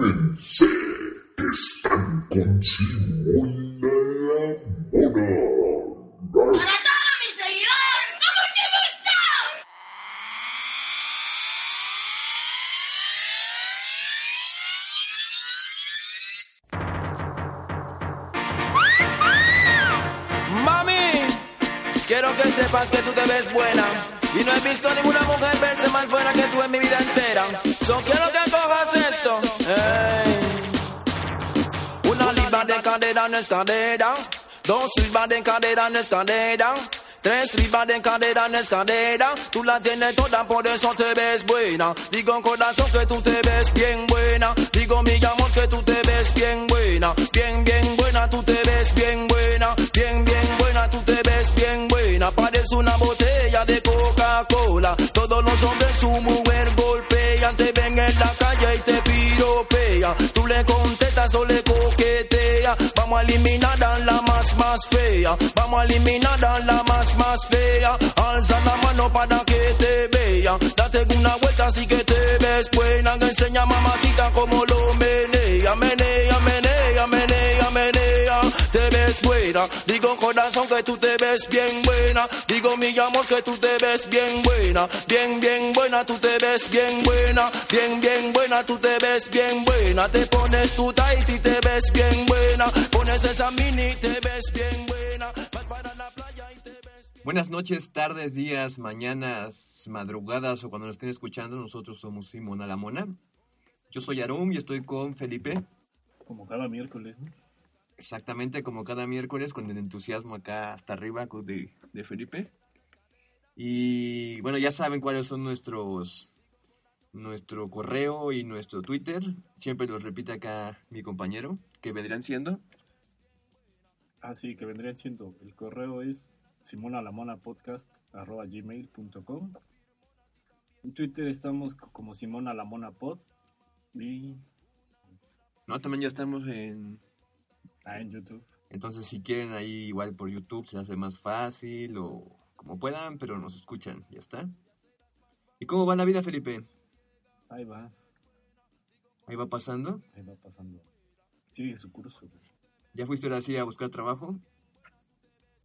Anímense, que están con Simón la Mona. ¡Para todos mis seguidores! ¡Como te gusta! Mami, quiero que sepas que tú te ves buena. Y no he visto ninguna mujer verse más buena que tú en mi vida entera. So quiero que cojas Una libra de cadera no es cadera. Dos libras de cadera no es cadera. Tres libras de cadera no es cadera. Tú la tienes toda, por eso te ves buena. Digo corazón que tú te ves bien buena. Digo mi amor que tú te ves bien buena. Bien, bien buena, tú te ves bien buena. Bien, bien buena, tú te ves bien buena. Parece una botella de Coca-Cola. Todos los hombres su mujer golpean. Te ven en la calle y te piropea. Tú le contestas o le coquetea. Vamos a eliminar a la más, más fea. Vamos a eliminar a la más, más fea. Alza la mano para que te vea. Date una vuelta así que te ves buena. Que enseña mamacita como lo menea. Buena. Digo corazón que tú te ves bien buena. Digo mi amor que tú te ves bien buena. Bien, bien buena, tú te ves bien buena. Bien, bien buena, tú te ves bien buena. Te pones tu tight y te ves bien buena. Pones esa mini y te ves bien buena. Vas para la playa y te ves Buenas noches, tardes, días, mañanas, madrugadas o cuando nos estén escuchando, nosotros somos Simona la Mona. Yo soy Arum y estoy con Felipe, Como cada miércoles, ¿no? Exactamente como cada miércoles, con el entusiasmo acá hasta arriba de, de Felipe. Y bueno, ya saben cuáles son nuestros nuestro correo y nuestro Twitter. Siempre los repite acá mi compañero, que vendrán siendo. Ah, sí, que vendrían siendo. El correo es simonalamonapodcast.gmail.com En Twitter estamos co- como Simona la Mona Pod. Y No, también ya estamos en ah, en YouTube. Entonces, si quieren ahí igual por YouTube se hace más fácil o como puedan, pero nos escuchan, ya está. ¿Y cómo va la vida, Felipe? Ahí va, Ahí va pasando. ahí va pasando. Sigue su curso. güey. ¿Ya fuiste ahora sí a buscar trabajo?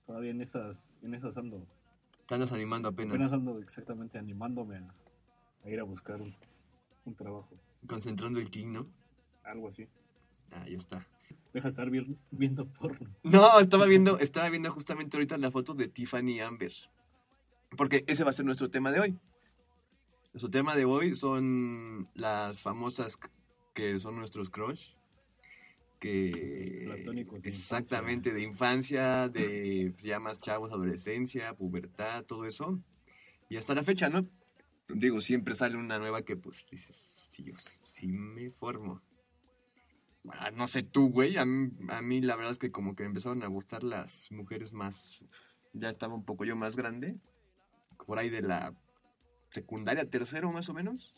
Todavía en esas, en esas ando. Te andas animando Apenas apenas, ando exactamente animándome a, a ir a buscar un, un trabajo. concentrando el king, ¿no? Algo así. Ah, ya está. Deja de estar vi- viendo porno. No, estaba viendo, estaba viendo justamente ahorita la foto de Tiffany Amber. Porque ese va a ser nuestro tema de hoy. Nuestro tema de hoy son las famosas que son nuestros crush. Que Platónicos de exactamente de infancia, de ya más chavos, adolescencia, pubertad, todo eso. Y hasta la fecha, ¿no? Digo, siempre sale una nueva que pues dices, sí, yo sí me formo. Ah, no sé tú, güey. A mí, a mí la verdad es que como que me empezaron a gustar las mujeres más... Ya estaba un poco yo más grande. Por ahí de la secundaria, tercero más o menos.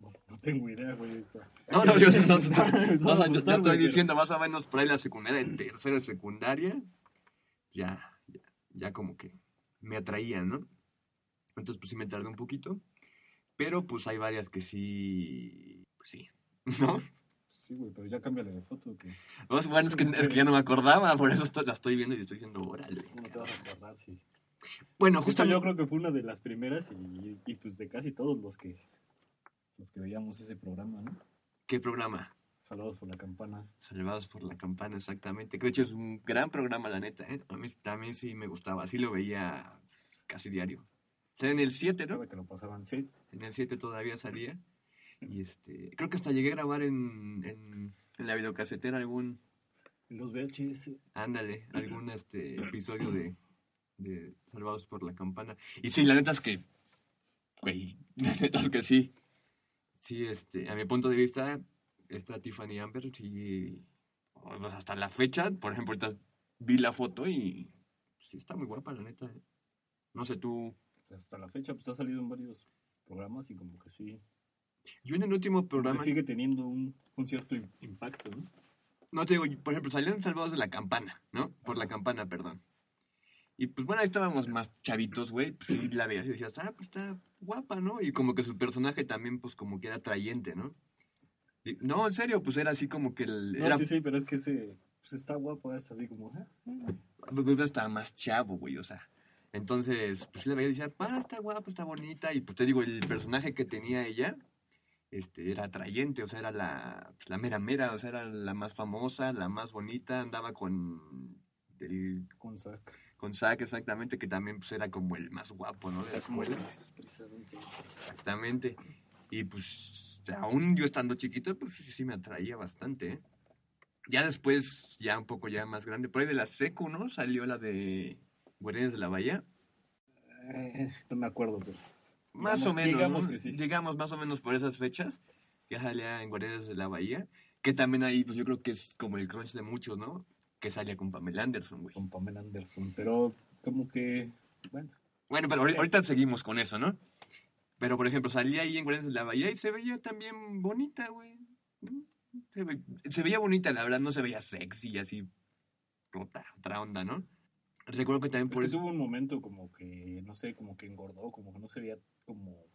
No, tengo idea, güey. No, no, yo no, no, estoy diciendo más o menos por ahí la secundaria, el tercero de secundaria. Ya, ya, ya como que me atraían, ¿no? Entonces pues sí me tardé un poquito. Pero pues hay varias que sí... Pues sí, ¿no? Sí, güey, pero ya cámbiale de foto. que Pues, bueno, es que, es que ya no me acordaba, por eso estoy- la estoy viendo y estoy diciendo, órale. ¿Cómo te vas a acordar? Sí. Bueno, Justo yo creo que fue una de las primeras y, y pues de casi todos los que los que veíamos ese programa, ¿no? ¿Qué programa? Saludos por la campana. Salvados por la campana, exactamente. Que de hecho es un gran programa, la neta, ¿eh? A mí también sí me gustaba, así lo veía casi diario. O sea, en el 7, ¿no? Creo que lo pasaban, sí. En el 7 todavía salía. Y este, creo que hasta llegué a grabar en, en, en la videocasetera algún, Los VHS. ándale, algún este episodio de, de Salvados por la Campana. Y sí, la neta es que, güey, la neta es que sí. Sí, este, a mi punto de vista, esta Tiffany Amber, sí, sea, hasta la fecha, por ejemplo, ahorita vi la foto y sí está muy guapa, la neta. ¿eh? No sé, tú, Hasta la fecha, pues ha salido en varios programas y como que sí. Yo en el último programa... sigue teniendo un, un cierto im- impacto, ¿no? No te digo, por ejemplo, salieron salvados de la campana, ¿no? Por la campana, perdón. Y pues bueno, ahí estábamos más chavitos, güey. Pues sí, la veías y decías, ah, pues está guapa, ¿no? Y como que su personaje también, pues como que era atrayente, ¿no? Y- No, en serio, pues era así como que el, No, era, sí, sí, pero es que ese pues está guapo, es así como... ah, ah. pues, estaba más chavo, güey, o sea. Entonces, pues le veía y decía, ah, está guapo, está bonita. Y pues te digo, el personaje que tenía ella, este, era atrayente, o sea, era la, pues, la mera mera, o sea, era la más famosa, la más bonita, andaba con el, Con Zack. con Zack exactamente, que también pues era como el más guapo, ¿no? De la Como escuela. Exactamente. Y pues, aún yo estando chiquito, pues sí, sí me atraía bastante, ¿eh? Ya después, ya un poco ya más grande, por ahí de la secu, ¿no? Salió la de Guardianes de la Bahía. Eh, no me acuerdo, pero... Más Digamos- o menos, digamos ¿no? que sí. Digamos más o menos por esas fechas, ya salía en Guardianes de la Bahía, que también ahí, pues yo creo que es como el crunch de muchos, ¿no? Que salía con Pamela Anderson, güey. Con Pamela Anderson, pero como que... Bueno, Bueno, pero ahori- ahorita seguimos con eso, ¿no? Pero, por ejemplo, salía ahí en Guardianes de la Bahía y se veía también bonita, güey. Se, ve- se veía bonita, la verdad, no se veía sexy, así, otra, otra onda, ¿no? Recuerdo que también es por que eso... tuvo un momento como que, no sé, como que engordó, como que no se veía como...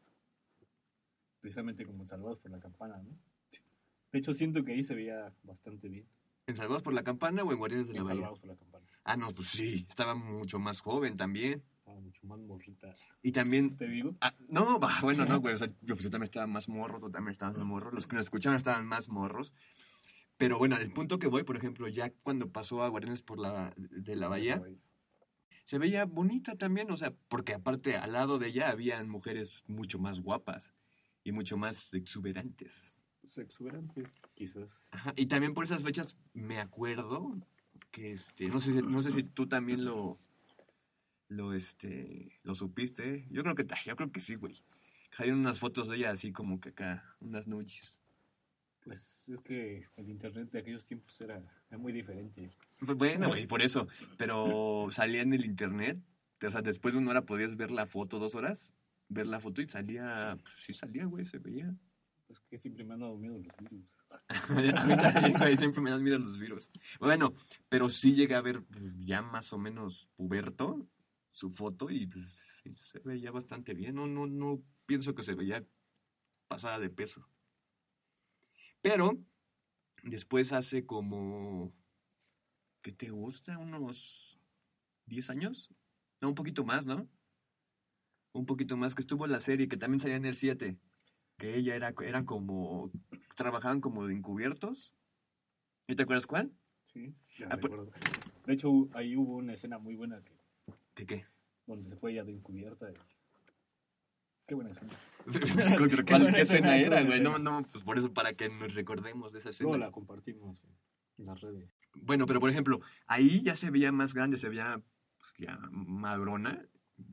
Precisamente como en Salvados por la Campana, ¿no? De hecho, siento que ahí se veía bastante bien. ¿En Salvados por la Campana o en Guardianes de la En Bahía? Salvados por la Campana. Ah, no, pues sí, estaba mucho más joven también. Estaba mucho más morrita. Y también ¿Te digo? Ah, no, bah, bueno, no, güey. O sea, yo, pues, yo también estaba más morro, tú también estabas más morro. Los que nos escuchaban estaban más morros. Pero bueno, el punto que voy, por ejemplo, ya cuando pasó a Guardianes por la, de la Bahía, se veía bonita también, o sea, porque aparte al lado de ella habían mujeres mucho más guapas y mucho más exuberantes. Pues exuberantes, quizás. Ajá, y también por esas fechas me acuerdo que, este, no sé si, no sé si tú también lo, lo, este, lo supiste. Yo creo que, yo creo que sí, güey. Hay unas fotos de ella así como que acá, unas nudes. Pues es que el internet de aquellos tiempos era, era muy diferente. Pues Bueno, güey, por eso. Pero salía en el internet. O sea, después de una hora podías ver la foto, dos horas, ver la foto y salía, pues sí salía, güey, se veía. Pues que siempre me han dado miedo los virus. A mí también, güey, siempre me dan miedo los virus. Bueno, pero sí llegué a ver pues, ya más o menos puberto su foto y pues, se veía bastante bien. No, no, no pienso que se veía pasada de peso. Pero después hace como, ¿qué te gusta? ¿Unos 10 años? No, un poquito más, ¿no? Un poquito más, que estuvo la serie que también salía en el 7. Que ella era, era como, trabajaban como de encubiertos. ¿Y te acuerdas cuál? Sí, ya Ah, pues- recuerdo. De hecho, ahí hubo una escena muy buena que, ¿Qué qué? donde se fue ella de encubierta. y- Qué buena escena. ¿Cuál, Qué buena escena era, güey? No, no, pues por eso, para que nos recordemos de esa escena. Luego la compartimos en las redes. Bueno, pero por ejemplo, ahí ya se veía más grande, se veía pues, ya madrona,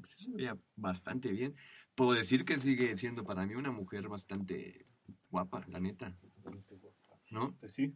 se veía bastante bien. Puedo decir que sigue siendo para mí una mujer bastante guapa, la neta, Bastante guapa. ¿no? Pues sí.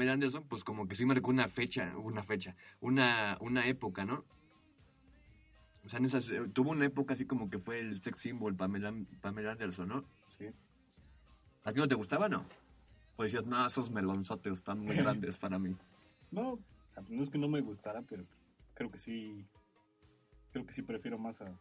Pamela Anderson, pues como que sí marcó una fecha, una fecha, una, una época, ¿no? O sea, en esas, eh, tuvo una época así como que fue el sex symbol Pamela, Pamela Anderson, ¿no? Sí. ¿A ti no te gustaba, no? O decías, no, esos melonzotes están muy grandes para mí. No, o sea, no es que no me gustara, pero creo que sí. Creo que sí prefiero más a,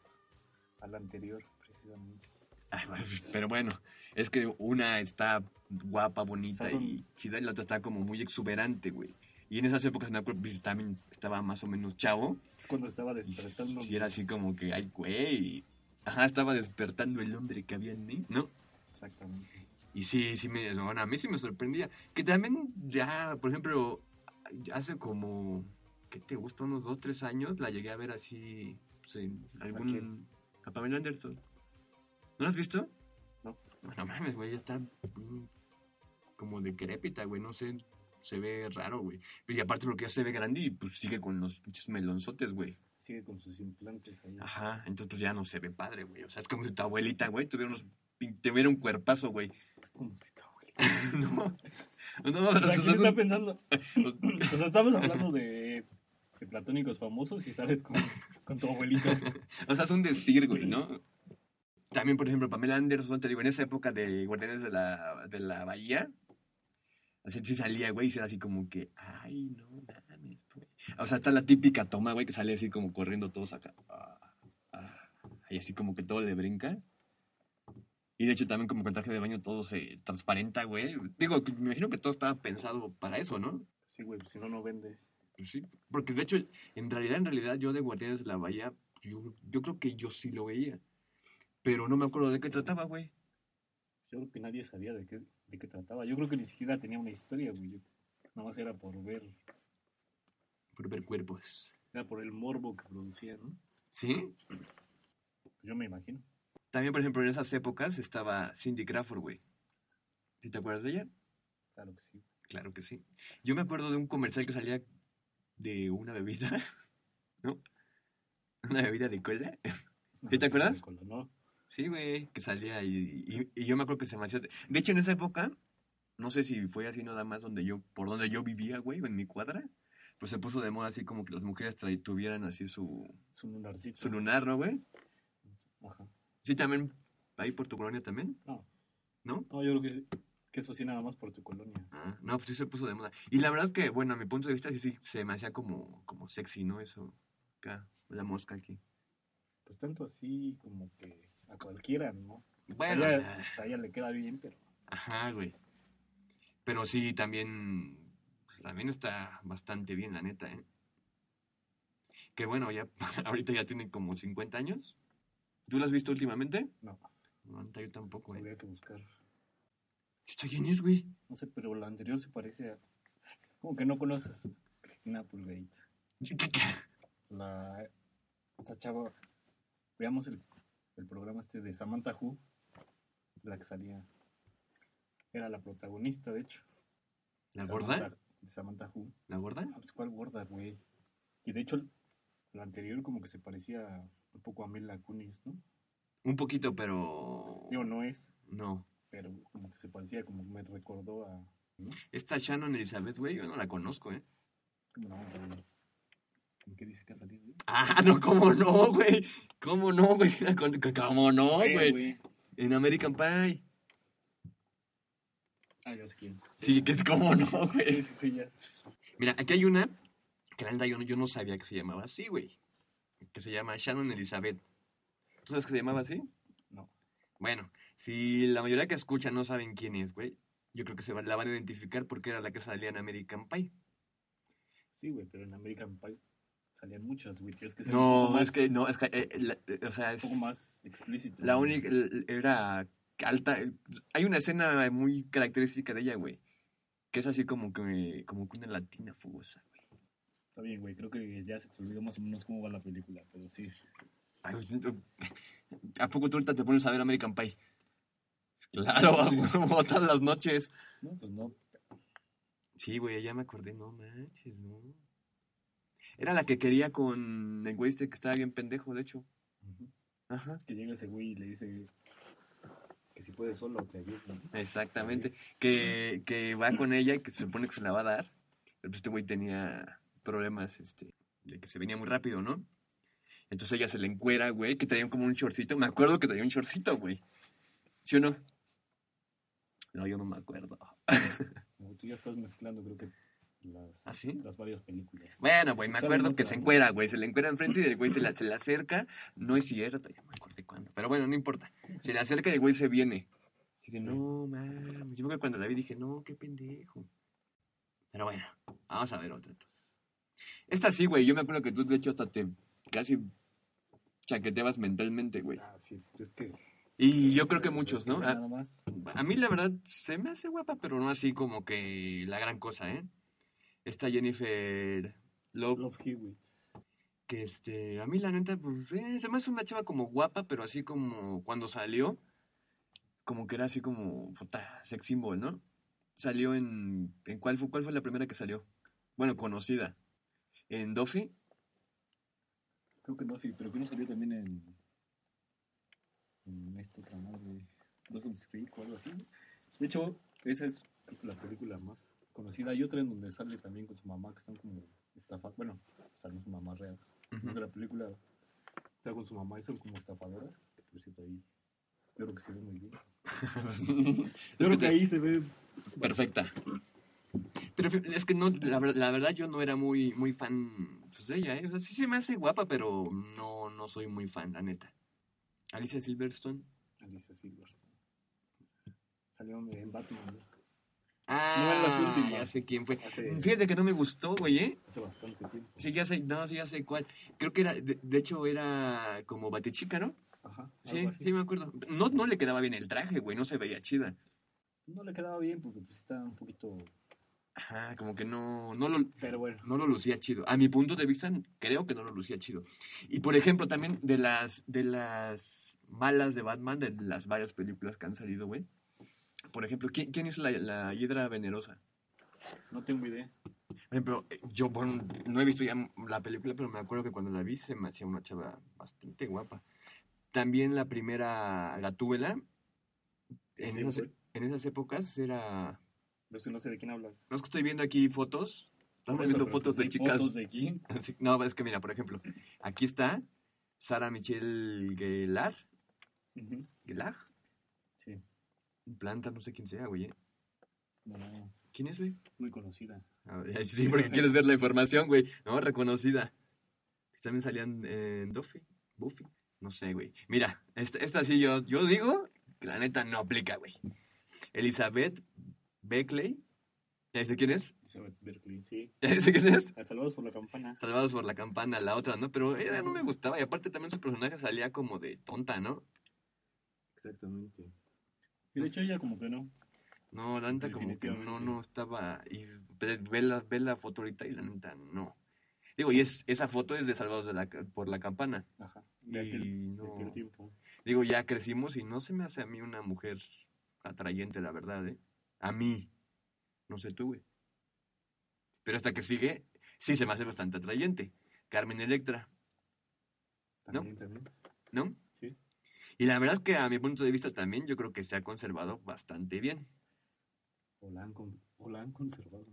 a la anterior, precisamente. Ay, Pero bueno, es que una está guapa, bonita y chida, y la otra estaba como muy exuberante, güey. Y en esas épocas, pues, también estaba más o menos chavo. Es cuando estaba Y despertando. si era así como que, ay, güey. Ajá, estaba despertando el hombre que había en mí, ¿no? Exactamente. Y sí, sí me, bueno, a mí sí me sorprendía. Que también ya, por ejemplo, hace como, ¿qué te gusta? Unos dos, tres años, la llegué a ver así, pues, algún... A Pamela Anderson. ¿No la has visto? No. No mames, güey, ya está como decrépita, güey, no sé, se ve raro, güey. Y aparte porque ya se ve grande y pues sigue con los pinches melonzotes, güey. Sigue con sus implantes ahí. Ajá, entonces pues ya no se ve padre, güey. O sea, es como si tu abuelita, güey, tuviera unos... tuviera un cuerpazo, güey. Es como si tu abuelita. no, no, O sea, o sea, ¿quién está pensando? O sea, estamos hablando de, de platónicos famosos y sales con, con tu abuelita. O sea, es un decir, güey, ¿no? También, por ejemplo, Pamela Anderson, te digo, en esa época de Guardianes de la, de la Bahía, así sí salía, güey, y era así como que, ay, no mames, güey. O sea, está la típica toma, güey, que sale así como corriendo todos acá. ah, ah, y así como que todo le brinca. Y de hecho también como que el traje de baño todo se transparenta, güey. Digo, me imagino que todo estaba pensado para eso, ¿no? Sí, güey, pues si no, no vende. Pues sí, porque de hecho, en realidad, en realidad, yo de Guardianes de la Bahía, yo, yo creo que yo sí lo veía. Pero no me acuerdo de qué trataba, güey. Yo creo que nadie sabía de qué, de qué trataba. Yo creo que ni siquiera tenía una historia, güey. Nada más era por ver, Por ver cuerpos. era por el morbo que producía, ¿no? ¿Sí? Yo me imagino. También, por ejemplo, en esas épocas estaba Cindy Crawford, güey. ¿Sí te acuerdas de ella? Claro que sí. Claro que sí. Yo me acuerdo de un comercial que salía de una bebida, ¿no? Una bebida de cola. ¿Sí te acuerdas? No, Sí, güey, que salía y, y, y yo me acuerdo que se me hacía... De hecho, en esa época, no sé si fue así nada más donde yo, por donde yo vivía, güey, en mi cuadra, pues se puso de moda así como que las mujeres tuvieran así su, es un lunarcito. su lunar, ¿no, güey? Ajá. Sí, también, ahí por tu colonia también, No, ¿no? no, yo creo que, que eso sí nada más por tu colonia. Ah, no, pues sí se puso de moda. Y la verdad es que, bueno, a mi punto de vista, sí, sí se me hacía como, como sexy, ¿no? Eso, acá, la mosca aquí. Pues tanto así como que a cualquiera, ¿no? Bueno, a, o ella, sea, a ella le queda bien, pero Ajá, güey. Pero sí, también, pues, también está bastante bien, la neta, ¿eh? Que bueno, ya, ahorita ya tiene como 50 años. ¿Tú lo has visto últimamente? no, No, yo tampoco, ¿eh? habría que buscar. ¿Está quién es, güey? No sé, pero la anterior se parece a... Como que no conoces a Cristina Pulgarita. La... Esta chava... Veamos el, el programa este de Samantha Who, la que salía... Era la protagonista, de hecho. ¿La Samantha- gorda? De Samantha Who. ¿La gorda? Ah, pues, ¿Cuál gorda, güey? Y de hecho, la anterior como que se parecía un poco a Mila Kunis, ¿no? Un poquito, pero... Digo, no es, No. pero como que se parecía, como me recordó a... ¿no? Esta Shannon Elizabeth, güey, yo no la conozco, ¿eh? No, güey. ¿En qué dice que ha salido? Ah, no, ¿cómo no, güey? ¿Cómo no, güey? ¿Cómo no, güey? En American Pie. Ah, ya sé quién. Sí, que es como no, güey. sí, sí, ya. Mira, aquí hay una que la neta yo, no- yo no sabía que se llamaba así, güey. Que se llama Shannon Elizabeth. ¿Tú sabes que se llamaba así? No. Bueno, si la mayoría que escucha no saben quién es, güey, yo creo que se la van a identificar porque era la que salía en American Pie. Sí, güey, pero en American Pie salían muchas, güey. Tienes que ser un poco No, es que, no, es que, eh, la- eh, o sea, un es... poco más explícito. La güey. única, era alta. Hay una escena muy característica de ella, güey. Que es así como que, como que una latina fugosa, güey. Está bien, güey. Creo que ya se te olvidó más o menos cómo va la película, pero sí. Ay, ¿A poco tú ahorita te pones a ver American Pie? Claro, huevo, todas las noches. No, pues no. Sí, güey, ya me acordé, no manches, no. Era la que quería con el güey este que estaba bien pendejo, de hecho. Ajá. Que llega ese güey y le dice que si puede solo te ayudo. ¿no? Exactamente. Que, que va con ella y que se supone que se la va a dar. Pero pues este güey tenía problemas, este, de que se venía muy rápido, ¿no? Entonces ella se le encuera, güey, que traía como un shortcito. Me acuerdo que traía un shortcito, güey. ¿Sí o no? No, yo no me acuerdo. Como tú ya estás mezclando, creo que las, ¿Ah, sí? las varias películas. Bueno, güey, me acuerdo que se encuera, güey. Se le encuera enfrente y el güey se, la, se le acerca. No es cierto, ya me acordé cuándo. Pero bueno, no importa. Se le acerca y el güey se viene. Dije, no, mames. Yo acuerdo que cuando la vi dije, no, qué pendejo. Pero bueno, vamos a ver otra entonces. Esta sí, güey. Yo me acuerdo que tú, de hecho, hasta te casi chaqueteabas mentalmente, güey. Ah, sí, es que... Y yo creo que muchos, ¿no? A, más. a mí, la verdad, se me hace guapa, pero no así como que la gran cosa, ¿eh? Esta Jennifer Love, Love Hewitt. que este, a mí la neta, pues, eh, se me hace una chava como guapa, pero así como cuando salió, como que era así como, puta, sex symbol, ¿no? Salió en, ¿en cuál fue, cuál fue la primera que salió? Bueno, conocida. En Duffy, Creo que no, sí, pero que no salió también en. En esta otra madre. Dawson's Creek o algo así. De hecho, esa es la película más conocida. Hay otra en donde sale también con su mamá, que están como estafadas. Bueno, sale su mamá real. Creo que la película está con su mamá y son como estafadoras. Que por cierto ahí. Yo creo que se ve muy bien. Yo creo que te- ahí se ve. perfecta. Pero es que no, la, ver- la verdad yo no era muy, muy fan pues, de ella, ¿eh? O sea, sí se me hace guapa, pero no, no soy muy fan, la neta. Alicia Silverstone. Alicia Silverstone. Salió en Batman Ah, en las últimas. ya sé quién fue. hace, Fíjate que no me gustó, güey, ¿eh? hace bastante tiempo. Sí, ya sé, no, sí, ya sé cuál. Creo que era, de, de hecho era como Batichica, ¿no? Ajá. Sí, sí me acuerdo. No, no le quedaba bien el traje, güey, no se veía chida. No le quedaba bien porque pues está un poquito. Ajá, como que no, no lo, Pero bueno. no lo lucía chido. A mi punto de vista, creo que no lo lucía chido. Y por ejemplo, también de las, de las malas de Batman, de las varias películas que han salido, güey. Por ejemplo, ¿quién, quién hizo la, la hiedra venerosa? No tengo idea. Por ejemplo, yo, bueno, no he visto ya la película, pero me acuerdo que cuando la vi se me hacía una chava bastante guapa. También la primera Gatúbela, en, ¿Quién esas, en esas épocas era... No sé, no sé de quién hablas. No es que estoy viendo aquí fotos. Estamos viendo fotos de chicas. ¿Fotos de quién? No, es que mira, por ejemplo, aquí está Sara Michelle Gellar. Ujú. Gellar. Planta, no sé quién sea, güey. ¿eh? No, ¿Quién es, güey? muy conocida. Sí, porque quieres ver la información, güey. No, reconocida. También salían en Buffy. Buffy. No sé, güey. Mira, esta, esta sí yo, yo digo que la neta no aplica, güey. Elizabeth Beckley. ¿Ya dice quién es? Elizabeth Berkley, sí. ¿Ya dice quién es? A Salvados por la campana. Salvados por la campana, la otra, ¿no? Pero ella no me gustaba. Y aparte también su personaje salía como de tonta, ¿no? Exactamente. De hecho ella como que no. No, la neta como que no, no estaba... Y ve, la, ve la foto ahorita y la neta no. Digo, y es, esa foto es de Salvados de la, por la campana. Ajá. De Y aquel, de no- aquel tiempo. Digo, ya crecimos y no se me hace a mí una mujer atrayente, la verdad, ¿eh? A mí. No sé tú, güey. Pero hasta que sigue, sí se me hace bastante atrayente. Carmen Electra, También, también. ¿no? Y la verdad es que a mi punto de vista también yo creo que se ha conservado bastante bien. O la han, con- o la han conservado.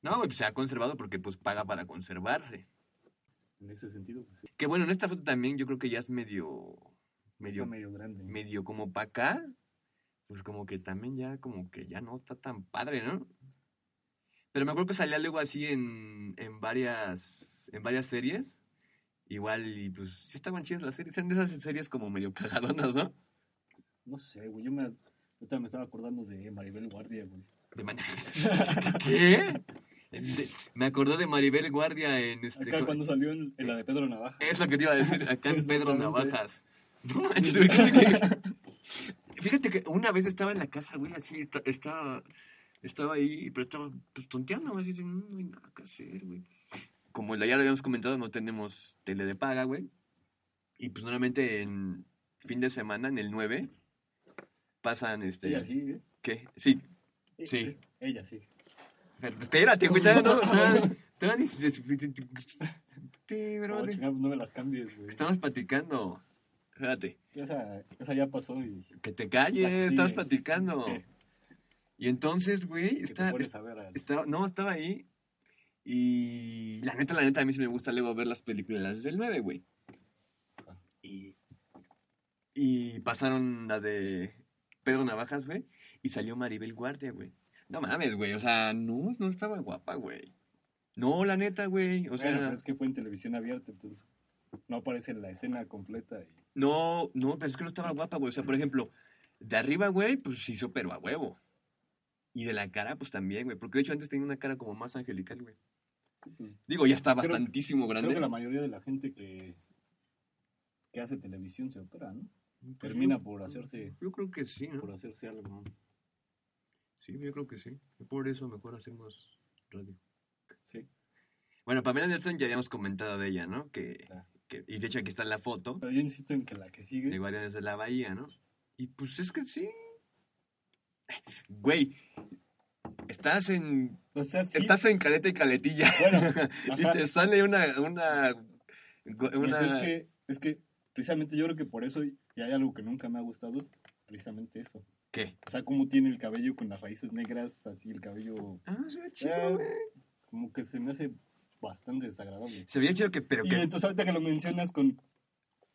No, pues se ha conservado porque pues paga para conservarse. En ese sentido, pues sí. Que bueno, en esta foto también yo creo que ya es medio, medio, Está medio grande. medio como para acá. Pues como que también ya, como que ya no está tan padre, ¿no? Pero me acuerdo que salía luego así en, en varias, en varias series. Igual, y pues sí estaban chidas las series. Eran de esas series como medio cagadonas, ¿no? No sé, güey. Yo me, ahorita me estaba acordando de Maribel Guardia, güey. De man- ¿Qué? De- me acordé de Maribel Guardia en este... Acá cuando salió en, en la de Pedro Navaja. Es lo que te iba a decir, acá en Pedro. Navajas. No. Fíjate que una vez estaba en la casa, güey, así, esta- estaba, estaba ahí, pero estaba pues, tonteando, así, "Mm, no hay nada que hacer, güey. Como ya lo habíamos comentado, no tenemos tele de paga, güey. Y pues normalmente en fin de semana, en el 9, pasan, este... Ella sí, ¿eh? ¿Qué? Sí, Sí. eh, Ella sí. pero espérate, güey, no... Sí, No, me las cambies, güey. Estamos platicando. Espérate. Esa, esa ya pasó y Que te calles, estamos platicando. Sí. Y entonces, güey, está, estaba, no, estaba ahí. Y la neta, la neta, a mí sí me gusta luego ver las películas del 9, güey. Y, y pasaron la de Pedro Navajas, güey. Y salió Maribel Guardia, güey. No mames, güey. O sea, no, no estaba guapa, güey. No, la neta, güey. O sea, Bueno, es que fue en televisión abierta, entonces no aparece la escena completa. Y... no, no, pero es que no estaba guapa, güey. O sea, por ejemplo, De arriba, güey, pues se hizo pero a huevo. Y de la cara, pues también, güey. Porque de hecho antes tenía una cara como más angelical, güey. Digo, ya está Creo- bastantísimo grande. Creo que la mayoría de la gente que, que hace televisión se opera, ¿no? Pues termina yo- por hacerse- Yo creo que sí, ¿no? Por hacerse algo. Sí, yo creo que sí. Por eso mejor hacemos radio. Sí. Bueno, Pamela Nelson ya habíamos comentado de ella, ¿no? Que, Claro. que- y de hecho aquí está la foto Pero yo insisto en que la que sigue. de Guardianes de la Bahía, ¿no? Y pues es que sí. Güey, estás en O sea, sí. estás en caleta y caletilla Bueno, y te sale una una Pues una es que, es que precisamente yo creo que por eso, y hay algo que nunca me ha gustado, precisamente eso. ¿qué? O sea, cómo tiene el cabello con las raíces negras, así el cabello, Ah, se ve chido, Eh, güey. como que se me hace bastante desagradable. Se veía chido que pero Y que entonces ahorita que lo mencionas con,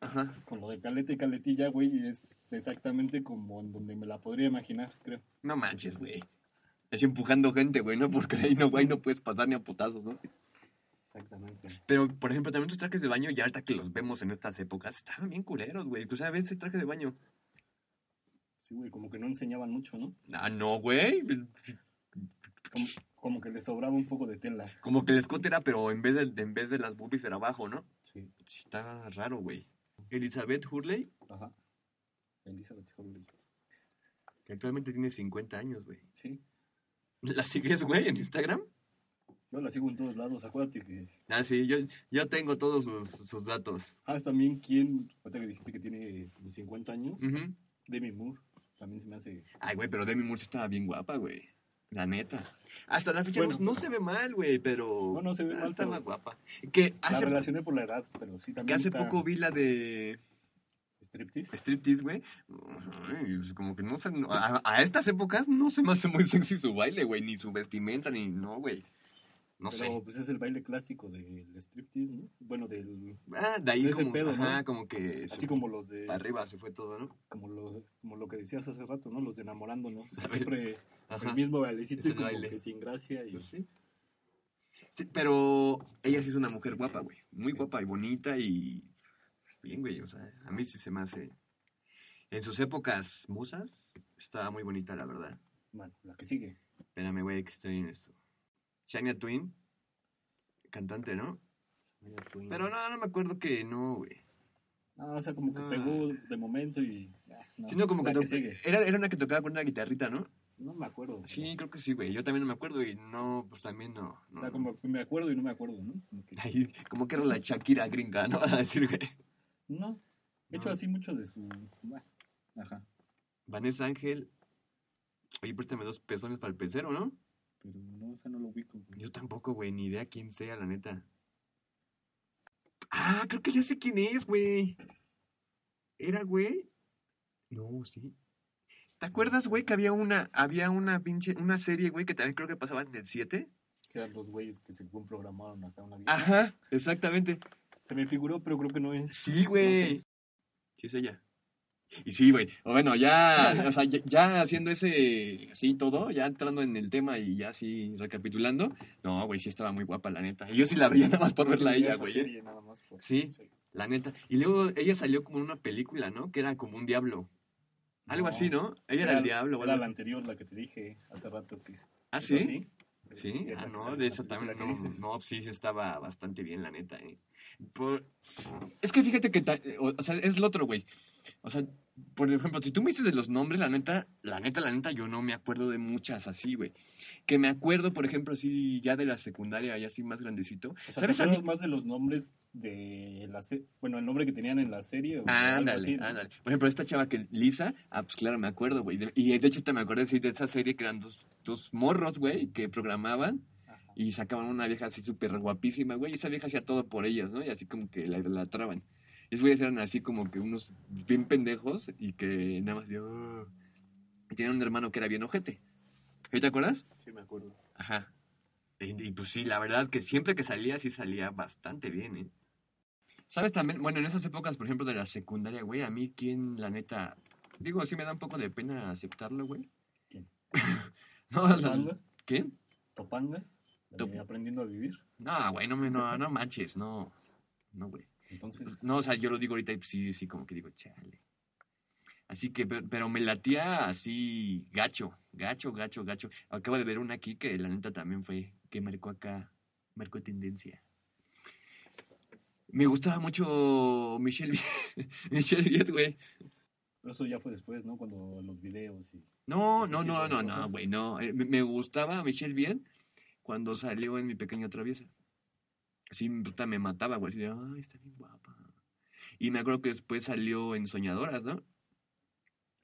ajá. con lo de caleta y caletilla, güey, es exactamente como en donde me la podría imaginar, creo. No manches, güey. Así empujando gente, güey, ¿no? Porque ahí no, güey, no puedes pasar ni a putazos, ¿no? Exactamente. Pero, por ejemplo, también tus trajes de baño, ya ahorita que los vemos en estas épocas, estaban bien culeros, güey. Tú sabes, ese traje de baño. Sí, güey, como que no enseñaban mucho, ¿no? Ah, no, güey. Como, como que le sobraba un poco de tela. Como que el escote era, pero en vez de, en vez de las boobies era abajo, ¿no? Sí, Sí, está raro, güey. Elizabeth Hurley, ajá. Elizabeth Hurley. que actualmente tiene 50 años, güey. Sí. ¿La sigues, güey, en Instagram? Yo la sigo en todos lados, acuérdate que... Ah, sí, yo, yo tengo todos sus, sus datos. Ah, es también quien, ahorita que dijiste que tiene como 50 años. Demi Moore, también se me hace... Ay, güey, pero Demi Moore sí estaba bien guapa, güey. La neta. Hasta la fecha Bueno. no, no se ve mal, güey, pero... No, no se ve ah, mal, Estaba guapa. Que La hace, relacioné por la edad, pero sí que también hace está poco vi la de striptease. striptease, güey. Ay, es como que no sé... no- A, a estas épocas no se me hace muy sexy su baile, güey. Ni su vestimenta, ni... No, güey. No pero sé. pues es el baile clásico del striptease, ¿no? Bueno, del... Ah, de ahí de ese como... pedo, ¿no? ajá, como que... Así su- como los de... Para arriba se fue todo, ¿no? Como lo, como lo que decías hace rato, ¿no? Los de enamorándonos. A ver. Siempre Ajá. el mismo bailecito Ese y como baile. que sin gracia y... Pues sí. Sí, pero ella sí es una mujer guapa, güey. Muy guapa y bonita y. bien, güey. O sea, a mí sí se me hace. En sus épocas musas, estaba muy bonita, la verdad. Bueno, la que sigue. Espérame, güey, que estoy en esto. Shania Twin, cantante, ¿no? Pero no, no me acuerdo que no, güey. No, o sea, como que No. pegó de momento y... no, Sino como que, sigue. era, era una que tocaba con una guitarrita, ¿no? No me acuerdo. Sí, creo que sí, güey. Yo también no me acuerdo y no, pues también no. O sea, como que me acuerdo y no me acuerdo, ¿no? Como que- Ahí, como que era la Shakira gringa, ¿no? A decir, güey. No. He hecho así mucho de su... Bueno, ajá. Vanessa Ángel. Oye, préstame dos pezones para el pecero, ¿no? Pero no, o sea, no lo ubico. güey. Yo tampoco, güey, ni idea quién sea, la neta. Ah, creo que ya sé quién es, güey. ¿Era, güey? No, sí. ¿Te acuerdas, güey, que había una, había una pinche, una serie, güey, que también creo que pasaba en el 7? Que eran los güeyes que según programaron acá una vida. Ajá, exactamente. Se me figuró, pero creo que no es. Sí, No güey. sé. Sí, es ella. Y sí, güey. Bueno, ya, o sea, ya, ya haciendo ese, así todo, ya entrando en el tema y ya así recapitulando. No, güey, sí estaba muy guapa, la neta. Y yo sí la veía nada más por verla a ella, esa güey. ¿eh? por- Sí. La neta. Y luego ella salió como en una película, ¿no? Que era como un diablo. Algo No. así, ¿no? Ella era, el diablo. Era la así. anterior, la que te dije hace rato. Que ¿Ah, ¿Es sí? Sí, ah, no, de la también no, no, sí, sí estaba bastante bien, la neta, eh. Por- Es que fíjate que, ta- o, o sea, es lo otro, güey. O sea, por ejemplo, si tú me dices de los nombres, la neta, la neta, la neta, yo no me acuerdo de muchas así, güey. Que me acuerdo, por ejemplo, así, ya de la secundaria, ya así más grandecito. O sea, ¿Sabes ¿te a mí? acuerdas más de los nombres de la serie? Bueno, el nombre que tenían en la serie. o algo Ándale, así, ¿no? ándale. Por ejemplo, esta chava que Lisa, ah, pues claro, me acuerdo, güey. Y de hecho te me acuerdo de esa serie que eran dos, dos morros, güey, que programaban. Y sacaban una vieja así súper guapísima, güey. Y esa vieja hacía todo por ellos, ¿no? Y así como que la idolatraban. Y esos güeyes eran así como que unos bien pendejos y que nada más yo... Y tenían un hermano que era bien ojete. ¿Sí ¿Te acuerdas? Sí, me acuerdo. Ajá. Y, y, pues sí, la verdad que siempre que salía, sí salía bastante bien, ¿eh? ¿Sabes también? Bueno, en esas épocas, por ejemplo, de la secundaria, güey, a mí, ¿quién, la neta? Digo, sí me da un poco de pena aceptarlo, güey. ¿Quién? no, ¿Topanga? ¿Quién? ¿Topanga? Aprendiendo a vivir. No, güey, no, me, no, no manches, no. No, güey. Entonces, No, o sea, yo lo digo ahorita y sí, sí, como que digo, chale. Así que, pe- pero me latía así gacho, gacho, gacho, gacho. Acabo de ver una aquí que la neta también fue, que marcó acá, marcó tendencia. Me gustaba mucho Michelle, Michelle Viet, güey. Pero eso ya fue después, ¿no? Cuando los videos y... No, no, no, no, no, güey, no. Eh, Me gustaba Michelle Bien cuando salió en Mi Pequeña Traviesa. Así, puta, me mataba, güey. Así de, ay, está bien guapa. Y me acuerdo que después salió en Soñadoras, ¿no?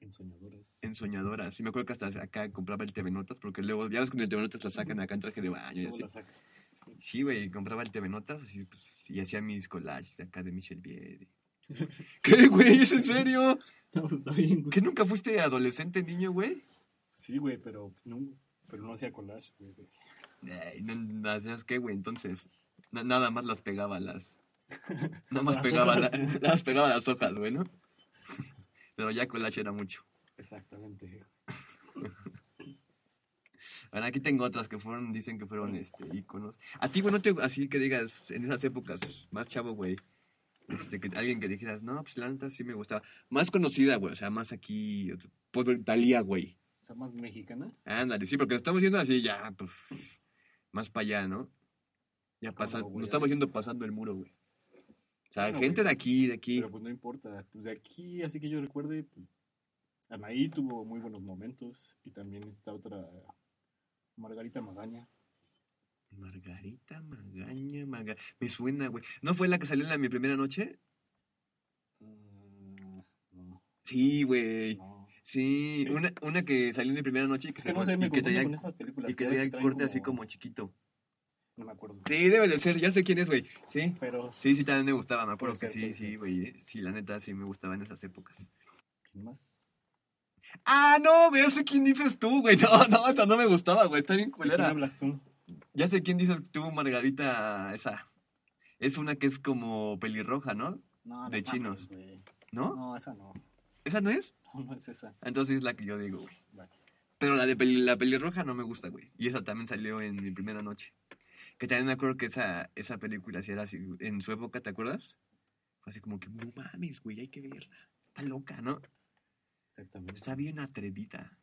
En soñadores. En Soñadoras. Y me acuerdo que hasta acá compraba el TV Notas, porque luego, ya ves que en el TV Notas la sacan acá en traje de baño y así. la saca. Sí. Sí, güey, compraba el TV Notas así, pues, y hacía mis collages acá de Michelle Bien. ¿Qué, güey? ¿Es en serio? No, pues, está bien, güey. ¿Que nunca fuiste adolescente, niño, güey? Sí, güey, pero no, pero no hacía collage, güey. No, hacías qué, güey, entonces. Na- nada más las pegaba las. Nada más Las pegaba, la- las pegaba las hojas, güey, ¿no? Pero ya collage era mucho. Exactamente. Bueno, aquí tengo otras que fueron, dicen que fueron este íconos. A ti, güey, no te así que digas en esas épocas, más chavo, güey. Este, que alguien que dijeras, no, pues la neta sí me gustaba. Más conocida, güey, o sea, más aquí. Pues Talía, güey. O sea, más mexicana. Ándale, sí, porque estamos yendo así ya, pues, más para allá, ¿no? Ya ¿Cómo pasa, no, estamos yendo pasando el muro, güey. O sea, Bueno, gente güey. de aquí, de aquí. Pero pues no importa. Pues de aquí, así que yo recuerde, pues, Anaí tuvo muy buenos momentos. Y también esta otra, Margarita Magaña. Margarita Magaña, Maga... Me suena, güey. ¿No fue la que salió en la, mi primera noche? Mm, no, Sí, güey. no. Sí. Una, una que salió en mi primera noche y que, se que no sé, me y que traía, con esas películas. y que ves traía corte así como chiquito. No me acuerdo. Sí, debe de ser, ya sé quién es, güey. Sí. Pero, Sí, sí, también me gustaba, me acuerdo que ser, sí, sí, güey. Sí, la neta, sí me gustaba en esas épocas. ¿quién más? Ah, no, ya sé quién dices tú, güey. No, no, esta no me gustaba, güey. Está bien ¿De quién culera. hablas tú? Ya sé quién dices tú, Margarita, esa. Es una que es como pelirroja, ¿no? No, no De mames, chinos. güey. ¿No? No, esa no. ¿Esa no es? No, no es esa. Entonces es la que yo digo, güey. Vale. Pero la de peli- la pelirroja no me gusta, güey. Y esa también salió en mi primera noche. Que también me acuerdo que esa, esa película sí era así, en su época, ¿te acuerdas? Fue así como que, no mames, güey, hay que verla. Está loca, ¿no? Exactamente. Está bien atrevida.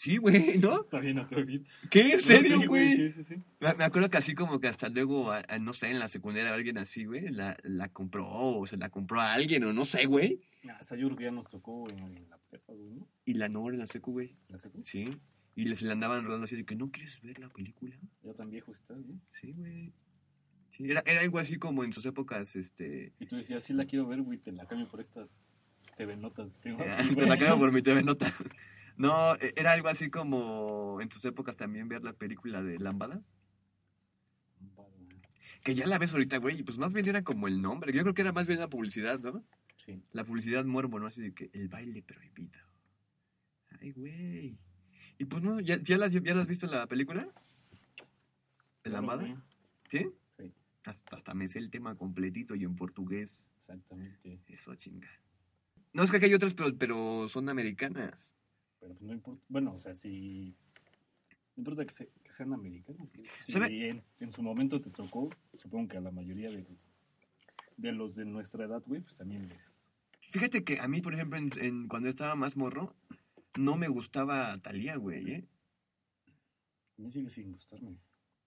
Sí, güey, ¿no? Está bien atrevido. ¿Qué? ¿En serio, No, sí, güey? Sí, sí, sí. Me me acuerdo que así como que hasta luego, a- a- no sé, en la secundaria alguien así, güey, la, la compró o se la compró a alguien o no sé, güey. Ah, esa ya nos tocó en, en la prepa, güey, ¿no? Y la no, en la secu, güey. ¿La secu? Sí. Y les la andaban rodando así de que, ¿no quieres ver la película? Ya tan viejo estás, ¿no? Sí, güey. Sí, era, era algo así como en sus épocas, este... Y tú decías, sí la quiero ver, güey, te la cambio por estas TV Notas. Aquí, te la güey. cambio por mi TV Nota. No, e- era algo así como en sus épocas también ver la película de Lambada. Que ya la ves ahorita, güey, y pues más bien era como el nombre. Yo creo que era más bien la publicidad, ¿no? Sí. La publicidad morbo, ¿no? Así de que el baile prohibido. Ay, güey. Y pues no, ¿ya, ya, las, ¿ya las has visto en la película? ¿De Claro, Lambada? güey. ¿Sí? Sí. Hasta, hasta me sé el tema completito y en portugués. Exactamente. Eso, chinga. No, es que aquí hay otras, pero, pero son americanas. Pero pues no importa. Bueno, o sea, si. No importa que, se- que sean americanos. Si ¿Sabe? en, en su momento te tocó, supongo que a la mayoría de, de los de nuestra edad, güey, pues también les. Fíjate que a mí, por ejemplo, en, en- cuando estaba más morro, no me gustaba Talía, güey, ¿eh? A mí sigue sin gustarme.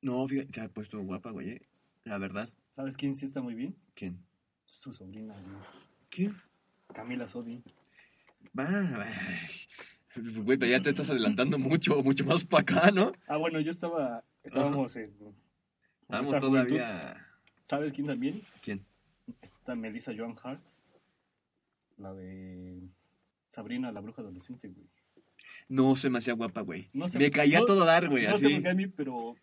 No, fíjate, se ha puesto guapa, güey, ¿eh? La verdad. ¿Sabes quién sí está muy bien? ¿Quién? Su sobrina, güey. ¿Quién? Camila Sodi. Va, ay. Güey, pero ya te estás adelantando mucho, mucho más para acá, ¿no? Ah, bueno, yo estaba. Estábamos en. juventud. todavía... ¿Sabes quién también? ¿Quién? Está Melissa Joan Hart. La de. Sabrina, la bruja adolescente, güey. No se me hacía guapa, güey. No me caía no- todo dar, güey, No así. por qué a mí, pero.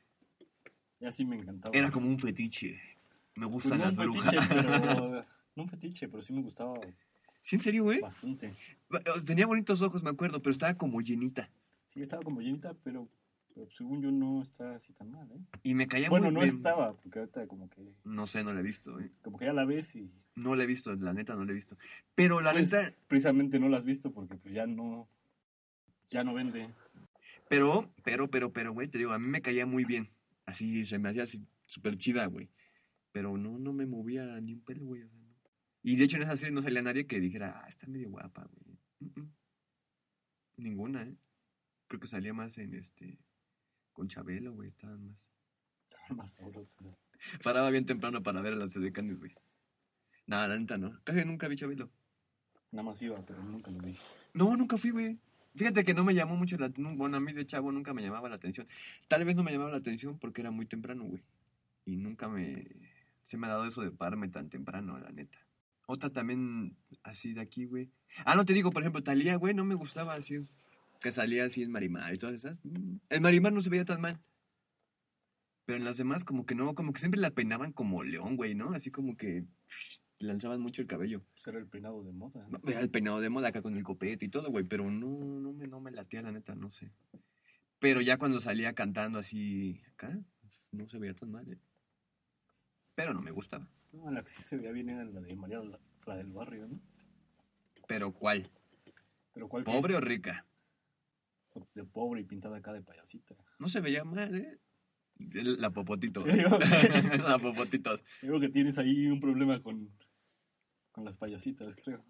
Ya sí me encantaba. Era como un fetiche. Me Pues gustan no las brujas. fetiche, pero. No un fetiche, pero sí me gustaba ¿Sí, en serio, güey? bastante. Tenía bonitos ojos, me acuerdo, pero estaba como llenita. Sí, estaba como llenita, pero, pero según yo no está así tan mal, ¿eh? Y me caía Bueno, muy no bien. estaba, porque ahorita como que. No sé, no la he visto, güey. Como que ya la ves y. No la he visto, la neta no la he visto. Pero la Pues, neta, Precisamente no la has visto porque pues ya no. Ya no vende. pero, pero, pero, pero, güey, te digo, a mí me caía muy bien. Así, se me hacía así súper chida, güey. Pero no, no me movía ni un pelo, güey. o sea, no. Y de hecho en esa serie no salía nadie que dijera, ah, está medio guapa, güey. Mm, mm. Ninguna, ¿eh? Creo que salía más en este. Con Chabelo, güey, estaban más. Estaban más sabrosos. ¿no? Paraba bien temprano para ver a las decanes, güey. Nada, la neta no. Casi nunca vi Chabelo. Nada más iba, pero nunca lo vi. No, nunca fui, güey. Fíjate que no me llamó mucho la atención. Bueno, a mí de chavo nunca me llamaba la atención. Tal vez no me llamaba la atención porque era muy temprano, güey. Y nunca me... Se me ha dado eso de pararme tan temprano, la neta. Otra también así de aquí, güey. Ah, no te digo, por ejemplo, Talía, güey, no me gustaba así. Que salía así en Marimar y todas esas. Mm, El Marimar no se veía tan mal. Pero en las demás, como que no, como que siempre la peinaban como león, güey, ¿no? Así como que lanzaban mucho el cabello. Pues era el peinado de moda. ¿no? Era el peinado de moda acá con el copete y todo, güey, pero no, no me, no me latía la neta, no sé. Pero ya cuando salía cantando así acá, no se veía tan mal, ¿eh? Pero no me gustaba. No, la que sí se veía bien era la de María, la, la del barrio, ¿no? Pero ¿cuál? Pero ¿cuál? ¿Pobre o rica? De pobre y pintada acá de payasita. No se veía mal, ¿eh? La popotito. La popotito. Creo que tienes ahí un problema con, con las payasitas, creo.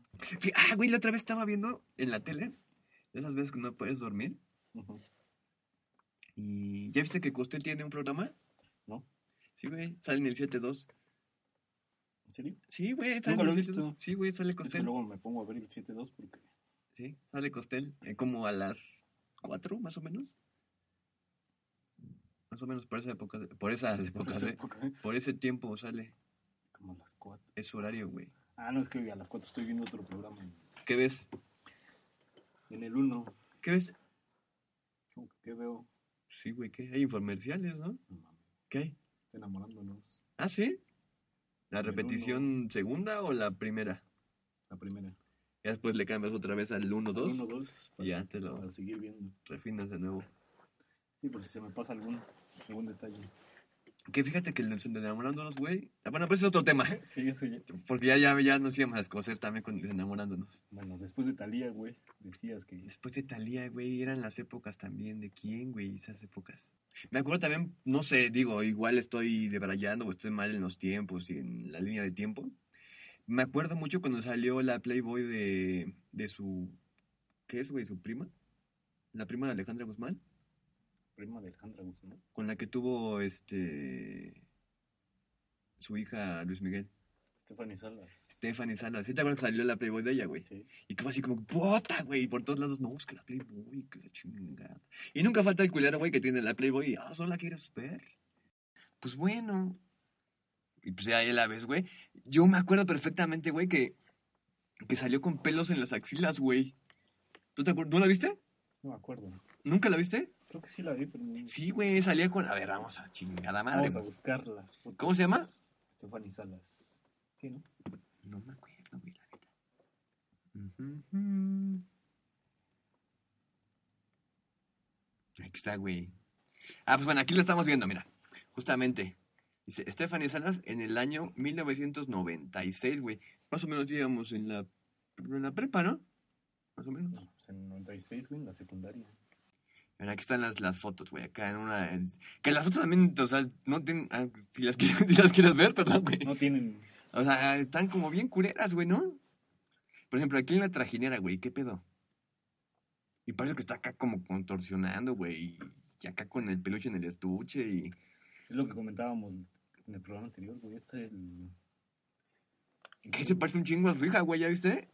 Ah, güey, la otra vez estaba viendo en la tele, de esas veces que no puedes dormir, y ¿ya viste que Costel tiene un programa? ¿No? Sí, güey, sale en el 7-2. ¿En serio? Sí, güey, sale Nunca lo he 7-2. visto. Sí, güey, sale Costel. luego me pongo a ver el 7-2 porque... Sí, sale Costel, eh, como a las 4, más o menos. Más o menos por esa época, por esas por esa época, ¿eh? Por ese tiempo sale, Como a las 4. es su horario, güey. Ah, no, es que a las 4 estoy viendo otro programa. ¿Qué ves? En el 1, ¿Qué ves? ¿qué veo? Sí, güey, ¿qué? Hay infomerciales, ¿no? No mames, ¿Qué hay? está enamorándonos. ¿Ah, sí? ¿La repetición segunda o la primera? La primera. Ya después le cambias otra vez al 1-2 1, 2. y ya te lo Para seguir viendo. refinas de nuevo. Sí, por si se me pasa algún, algún detalle. Que fíjate que de enamorándonos, güey. Bueno, pues es otro tema. Sí, ya. Porque ya, ya, ya nos íbamos a escocer también con enamorándonos. Bueno, después de Talía, güey, decías que Después de Talía, güey, eran las épocas también. ¿De quién, güey? Esas épocas. Me acuerdo también, no sé, digo, igual estoy debrayando o estoy mal en los tiempos y en la línea de tiempo. Me acuerdo mucho cuando salió la Playboy de, de su. ¿Qué es, güey? ¿Su prima? La prima de Alejandra Guzmán. Prima de Alejandra Guzmán. Con la que tuvo este. Su hija Luis Miguel. Stephanie Salas. Stephanie Salas. ¿Sí te acuerdas que salió la Playboy de ella, güey? Sí. Y que fue así como, ¡puta, güey! Y por todos lados, no, es que la Playboy, que la chingada. Y nunca falta el culero, güey, que tiene la Playboy y, ah, ¿solo la quieres ver? Pues bueno. Y pues ya ahí la ves, güey. Yo me acuerdo perfectamente, güey, que, que salió con pelos en las axilas, güey. ¿Tú te acuerdas? ¿No la viste? No me acuerdo. ¿Nunca la viste? Creo que sí la vi, pero no. Sí, güey, salía con... A ver, vamos a chingada madre. Vamos a buscar las fotos. ¿Cómo se llama? Stephanie Salas. Sí, ¿no? No me acuerdo, güey, la neta. Aquí está, güey. Ah, pues bueno, aquí lo estamos viendo, mira. Justamente. Dice, Stephanie Salas en el año 1996, güey. Más o menos íbamos en la, en la prepa, ¿no? Más o menos. No, pues en 96, güey, en la secundaria. Aquí están las, las fotos, güey. Acá en una... en- Que las fotos también, o sea, no tienen... ah, si, las quieres, si las quieres ver, perdón, güey. No tienen. O sea, están como bien culeras, güey, ¿no? Por ejemplo, aquí en la trajinera, güey, ¿qué pedo? Y parece que está acá como contorsionando, güey. Y acá con el peluche en el estuche y... Es lo que comentábamos en el programa anterior, güey. Este es el. Que se parte un chingo a su hija, güey, ¿ya viste?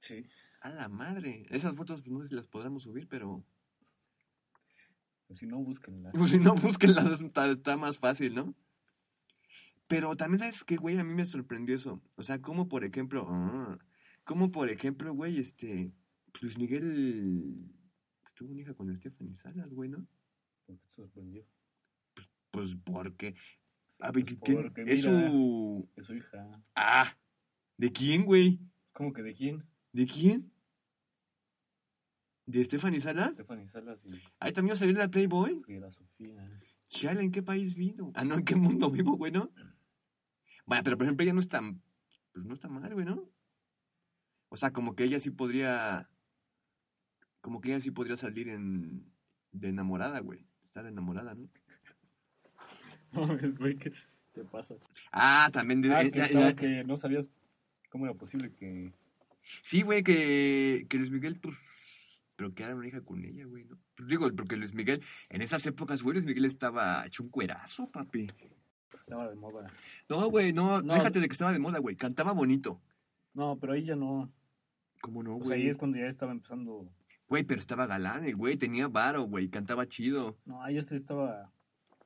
Sí. A la madre. Esas fotos, pues no sé si las podremos subir, pero... Pero si no, búsquenla. Pues si no, búsquenlas, está, está más fácil, ¿no? Pero también, ¿sabes qué, güey? A mí me sorprendió eso. O sea, como por ejemplo... ah, como por ejemplo, güey, este... Luis Miguel... pues, tuvo una hija con Stephanie Salas, güey, ¿no? ¿Por qué te sorprendió? Pues porque... A ver, Pues ¿quién- porque es su... Es su hija. Ah, ¿de quién, güey? ¿Cómo que de quién? ¿De quién? ¿De Stephanie Salas? Stephanie Salas y Ahí también salió la Playboy. Frida Sofía. Chala, ¿en qué país vivo? Ah, no, ¿en qué mundo vivo, güey, no? Bueno, pero por ejemplo, ella no está... Pues no está mal, güey, ¿no? O sea, como que ella sí podría... Como que ella sí podría salir en... De enamorada, güey. Estar enamorada, ¿no? No, mames, güey, ¿qué te pasa? Ah, también de... Ah, eh, que, eh, no, eh, que no sabías cómo era posible que Sí, güey, que, que Luis Miguel, pues, pero que era una hija con ella, güey, ¿no? Digo, porque Luis Miguel, en esas épocas, güey, Luis Miguel estaba hecho un cuerazo, papi. Estaba de moda. No, güey, no, No. déjate de que estaba de moda, güey. Cantaba bonito. No, pero ahí ya no. ¿Cómo no, Pues ahí güey? es cuando ya estaba empezando. Güey, pero estaba galán, el güey, tenía varo, güey, cantaba chido. No, ahí ya se estaba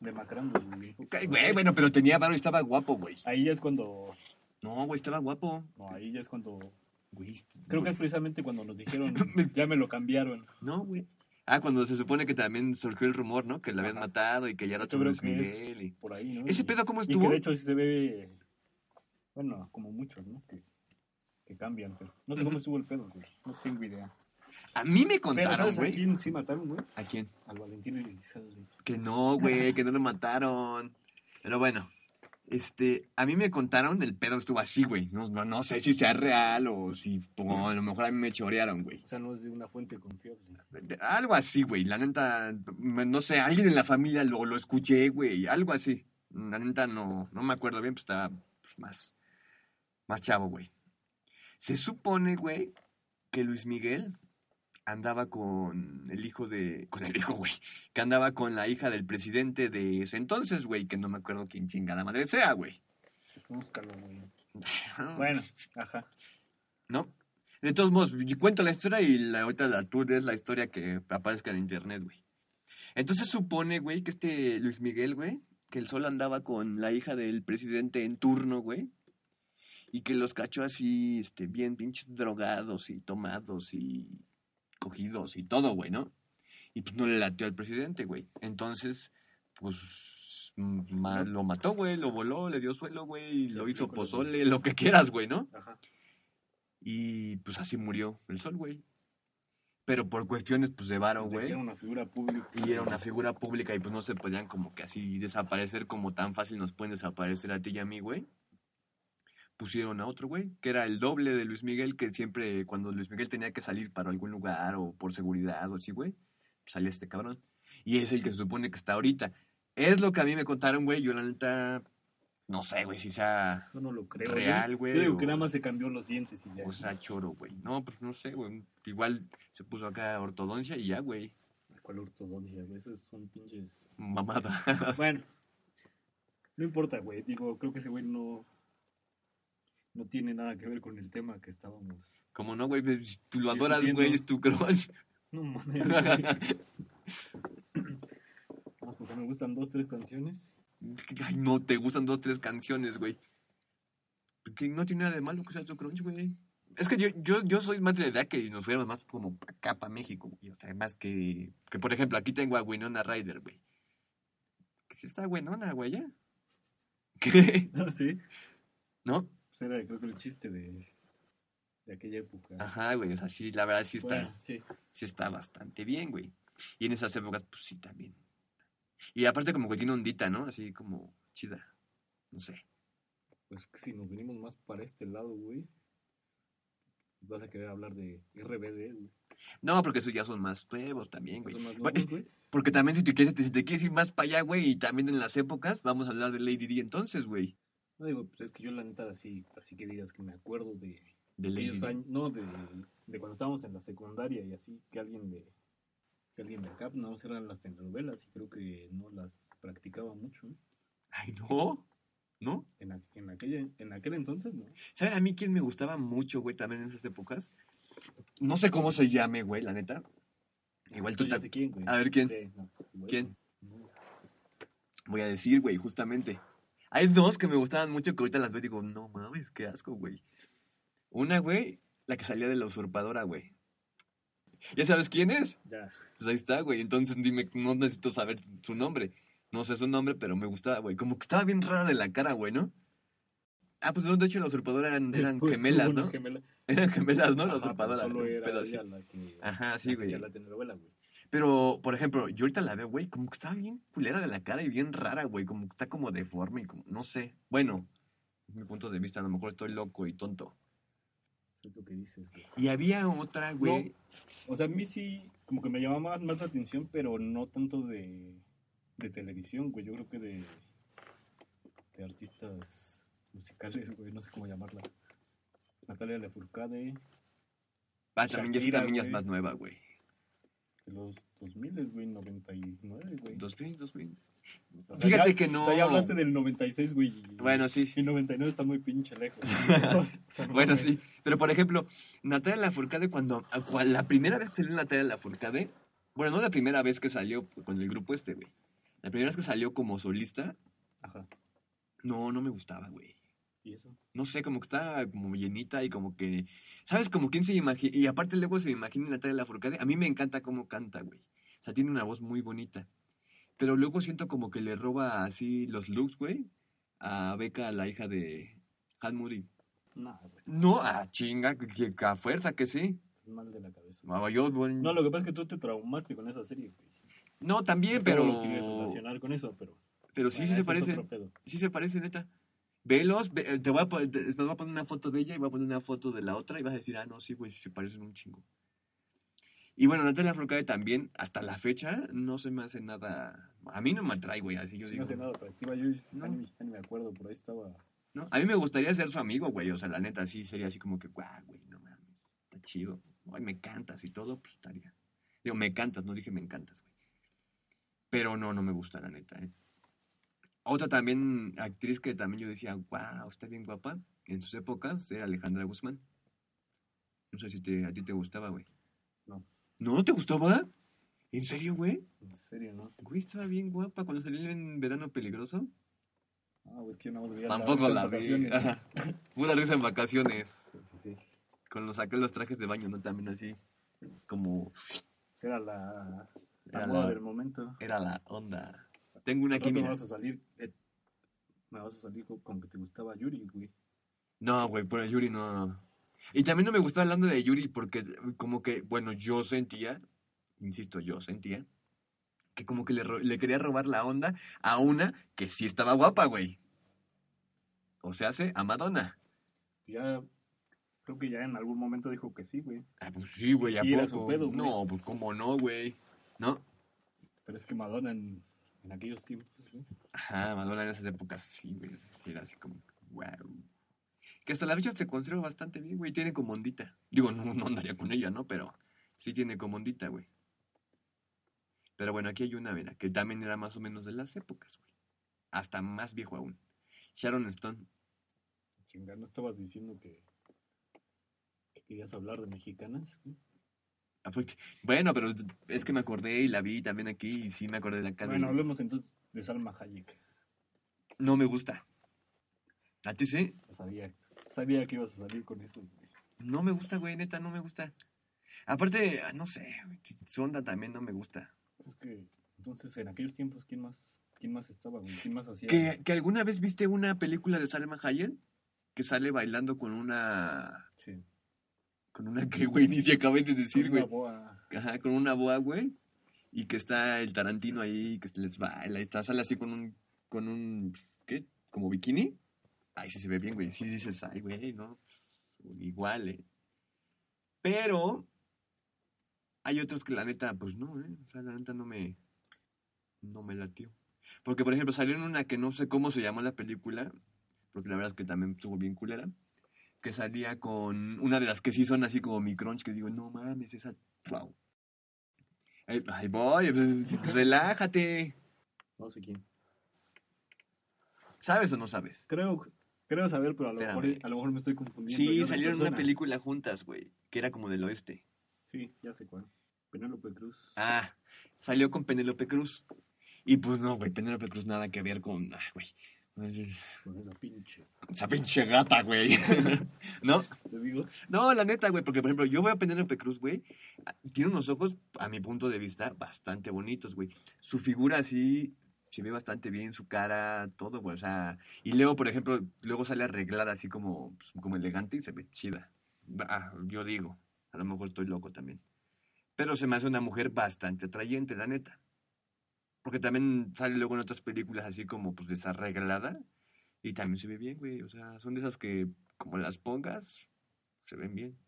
demacrando. Güey, Güey, bueno, pero tenía varo y estaba guapo, güey. Ahí ya es cuando. No, güey, estaba guapo. No, ahí ya es cuando. Güey, Creo que güey. es precisamente cuando nos dijeron. ya me lo cambiaron. No, güey. Ah, cuando se supone que también surgió el rumor, ¿no? Que lo habían Ajá. matado y que ya era otro Luis Miguel. y- por ahí, ¿no? ¿Ese Y- pedo cómo Y que estuvo? de hecho sí se ve. Bueno, como muchos, ¿no? Que, que cambian, pero no sé cómo estuvo el pedo, güey. No tengo idea. A mí me Pero contaron, ¿sabes a güey. quién sí mataron, güey? ¿A quién? Al Valentín Elizalde. Que no, güey, que no lo mataron. Pero bueno, este, a mí me contaron el pedo estuvo así, güey. No, no, no sé si sea real o si o a lo mejor a mí me chorearon, güey. O sea, no es de una fuente confiable. Algo así, güey. La neta, no sé, alguien en la familia lo, lo escuché, güey. Algo así. La neta no, no me acuerdo bien, pues estaba pues, más, más chavo, güey. Se supone, güey, que Luis Miguel andaba con el hijo de... Con el hijo, güey. Que andaba con la hija del presidente de ese entonces, güey. Que no me acuerdo quién chingada madre sea, güey. Búscalo, güey. Bueno, ajá. ¿No? De todos modos, yo cuento la historia y la, ahorita la, tú des la historia que aparezca en internet, güey. Entonces supone, güey, que este Luis Miguel, güey, que el sol andaba con la hija del presidente en turno, güey. Y que los cachó así, este, bien pinches drogados y tomados y y todo, güey, ¿no? Y pues no le latió al presidente, güey. Entonces, pues mm, ma- lo mató, güey, lo voló, le dio suelo, güey, y lo hizo pozole, lo que quieras, güey, ¿no? Ajá. Y pues así murió el sol, güey. Pero por cuestiones pues de varo, que güey. Era una figura pública. Y era una figura pública y pues no se podían como que así desaparecer como tan fácil nos pueden desaparecer a ti y a mí, güey. Pusieron a otro, güey, que era el doble de Luis Miguel, que siempre cuando Luis Miguel tenía que salir para algún lugar o por seguridad o así, güey, salía este cabrón. Y es el que se supone que está ahorita. Es lo que a mí me contaron, güey. Yo la neta, no sé, güey, si sea Yo no lo creo. Real, yo- güey, Yo digo o- que nada más se cambió los dientes y ya. o sea choro, güey. No, pues no sé, güey. Igual se puso acá ortodoncia y ya, güey. ¿Cuál ortodoncia? Esos son pinches. Mamada. Bueno, no importa, güey. Digo, creo que ese güey no. No tiene nada que ver con el tema que estábamos. Como no, güey, pues, si tú lo adoras, güey, es tu crush. No mames. Ah, porque me gustan dos, tres canciones. Ay, no, te gustan dos, tres canciones, güey. Porque no tiene nada de malo que sea tu crush, güey. Es que yo, yo, yo soy más de la idea que nos fuéramos más como acá, para México, güey. O sea, más que, que, por ejemplo, aquí tengo a Winona Ryder, güey. Que sí está buenona, güey, ya. ¿Qué? Ah, sí. ¿No? Pues era, creo que el chiste de, de aquella época. Ajá, güey, o sea, sí, la verdad sí está... Bueno, sí. sí está bastante bien, güey. Y en esas épocas, pues sí, también. Y aparte como que tiene ondita, ¿no? Así como chida. No sé. Pues que si nos venimos más para este lado, güey. Vas a querer hablar de RBD, güey. No, porque esos ya son más nuevos también, güey. Más nuevos, güey. Porque también si te, quieres, si te quieres ir más para allá, güey, y también en las épocas, vamos a hablar de Lady D entonces, güey. No digo, pues es que yo la neta así, así que digas que me acuerdo de De aquellos años, no, de, de cuando estábamos en la secundaria y así, que alguien de que alguien de acá, no eran las telenovelas y creo que no las practicaba mucho. Ay, no. ¿No? En, a- en, aquella, en aquel entonces, ¿no? ¿Sabes a mí quién me gustaba mucho, güey, también en esas épocas? No sé cómo se llame, güey, la neta. Igual tú Yo ya ta- sé quién, güey. A ver, ¿quién? Sí, no, pues, ¿Quién? no. Voy a decir, güey, justamente. Hay dos que me gustaban mucho que ahorita las veo y digo, no mames, qué asco, güey. Una, güey, la que salía de la usurpadora, güey. ¿Ya sabes quién es? Ya, Pues ahí está, güey. Entonces dime, no necesito saber su nombre. No sé su nombre, pero me gustaba, güey. Como que estaba bien rara de la cara, güey, ¿no? Ah, pues de hecho la usurpadora eran, eran gemelas, ¿no? gemela. Eran gemelas, ¿no? La Ajá, pero usurpadora. Solo era ella la que, Ajá, sí, la que güey. hacía la telenovela, güey. Pero, por ejemplo, yo ahorita la veo, güey, como que está bien culera de la cara y bien rara, güey. Como que está como deforme y como, no sé. Bueno, es mi punto de vista, a lo mejor estoy loco y tonto. Es lo que dices, güey. Y había otra, güey. O sea, a mí sí, como que me llamaba más, más la atención, pero no tanto de, de televisión, güey. Yo creo que de, de artistas musicales, güey. No sé cómo llamarla. Natalia Lafourcade. Ah, también ya, Shakira, también ya es más nueva, güey. De los 2000, güey, 99, güey. 2000, 2000. O sea, Fíjate ya- que no. O sea, ya hablaste del 96, güey. Bueno, sí, sí. Y 99 está muy pinche lejos. O sea, no Bueno, sí. Pero, por ejemplo, Natalia Lafourcade, cuando, cual- la primera vez que salió Natalia Lafourcade, bueno, no la primera vez que salió con el grupo este, güey. La primera vez que salió como solista, Ajá. no, no me gustaba, güey. ¿Y eso? No sé, como que estaba como llenita y como que... ¿Sabes? Como quién se imagina... Y aparte luego se imagina Natalia Lafourcade. A mí me encanta cómo canta, güey. O sea, tiene una voz muy bonita. Pero luego siento como que le roba así los looks, güey, a Beca, la hija de Han Moody. No, güey. No, a chinga, que, que a fuerza que sí. mal de la cabeza. Ah, yo, bueno, No, lo que pasa es que tú te traumaste con esa serie, güey. No, también, Todo pero. quieres relacionar con eso, pero... Pero sí, bueno, sí se parece. Sí se parece, neta. Velos, ve- eh, te voy, a, pon- te, te voy a poner una foto de ella y voy a poner una foto de la otra y vas a decir, ah, no, sí, güey, se parecen un chingo. Y bueno, Natalia Lafourcade también, hasta la fecha, no se me hace nada. A mí no me atrae, güey, así yo Sí, digo. no hace nada atractiva. Yo No. ni, ni me acuerdo, por ahí estaba... ¿no? A mí me gustaría ser su amigo, güey, o sea, la neta, sí, sería así como que, guau, güey, no mames, está chido. Ay, me cantas y todo, pues estaría. Digo, me cantas, no dije me encantas, güey. Pero no, no me gusta, la neta, ¿eh? Otra también, actriz que también yo decía, wow, está bien guapa, en sus épocas, era Alejandra Guzmán. No sé si te, a ti te gustaba, güey. No. ¿No te gustaba? ¿En serio, güey? En serio, ¿no? Güey, estaba bien guapa cuando salió en Verano Peligroso. Ah, güey, es que yo más veía Tampoco en la vi. Pura risa en vacaciones. Sí, sí, sí. Con los saqué los trajes de baño, ¿no? También así. Como Pues Era la, la Era moda la- del momento. era la onda. Tengo una Creo que me química. vas a salir... eh, me vas a salir con, que te gustaba Yuri, güey. No, güey, por el Yuri no. Y también no me gustaba hablando de Yuri porque como que, bueno, yo sentía, insisto, yo sentía, que como que le, le quería robar la onda a una que sí estaba guapa, güey. O sea, hace a Madonna. Ya... Creo que ya en algún momento dijo que sí, güey. Ah, pues sí, güey, ¿a Sí, era poco? su pedo, güey. No, pues cómo no, güey. No. Pero es que Madonna en, en aquellos tiempos, güey. Ajá, Madonna en esas épocas sí, güey. Sí, era así como, wow. Que hasta la fecha se conserva bastante bien, güey. Tiene como ondita. Digo, no, no andaría con ella, ¿no? Pero sí tiene como ondita, güey. Pero bueno, aquí hay una, mira, que también era más o menos de las épocas, güey. Hasta más viejo aún. Sharon Stone. Chinga, ¿no estabas diciendo que, que querías hablar de mexicanas? güey? Bueno, pero es que me acordé y la vi también aquí y sí me acordé de acá. de- Bueno, hablemos entonces de Salma Hayek. No me gusta. ¿A ti sí? Sabía, sabía que ibas a salir con eso, güey. No me gusta, güey, neta, no me gusta. Aparte, no sé, su onda también no me gusta. Es que, entonces, en aquellos tiempos, ¿quién más, quién más estaba, güey? ¿Quién más hacía? ¿Que, que alguna vez viste una película de Salma Hayek? Que sale bailando con una... Sí. Con una que, güey, ni se acabé de decir, Con güey. una boa. Ajá, con una boa, güey. Y que está el Tarantino ahí, que se les baila. Y está, sale así con un... Con un... ¿Qué? ¿Como bikini? Ay, sí se ve bien, güey. Sí dices, ay, güey, no. Igual, eh. Pero... Hay otros que la neta, pues no, eh. O sea, la neta no me... No me latió. Porque, por ejemplo, salió en una que no sé cómo se llamó la película, porque la verdad es que también estuvo bien culera, que salía con una de las que sí son así como mi crunch, que digo, no mames, esa, wow. Ahí, ahí voy, pues, relájate. No sé quién. ¿Sabes o no sabes? Creo, creo saber, pero a lo, Espérame. mejor, a lo mejor me estoy confundiendo. Sí, salieron en una película juntas, güey, que era como del oeste. Sí, ya sé cuál. Penélope Cruz. Ah, salió con Penélope Cruz. Y pues no, güey, Penélope Cruz nada que ver con, ah, güey, Con esa pinche. esa pinche gata, güey. ¿No? Te digo. No, la neta, güey, porque por ejemplo, yo voy a Penélope Cruz, güey. ah, Tiene unos ojos, a mi punto de vista, bastante bonitos, güey. Su figura así se ve bastante bien, su cara, todo, güey. O sea, y luego, por ejemplo, luego sale arreglada así como, pues, como elegante y se ve chida. Ah, yo digo, a lo mejor estoy loco también. Pero se me hace una mujer bastante atrayente, la neta. Porque también sale luego en otras películas así como, pues, desarreglada. Y también se ve bien, güey. O sea, son de esas que, como las pongas, se ven bien.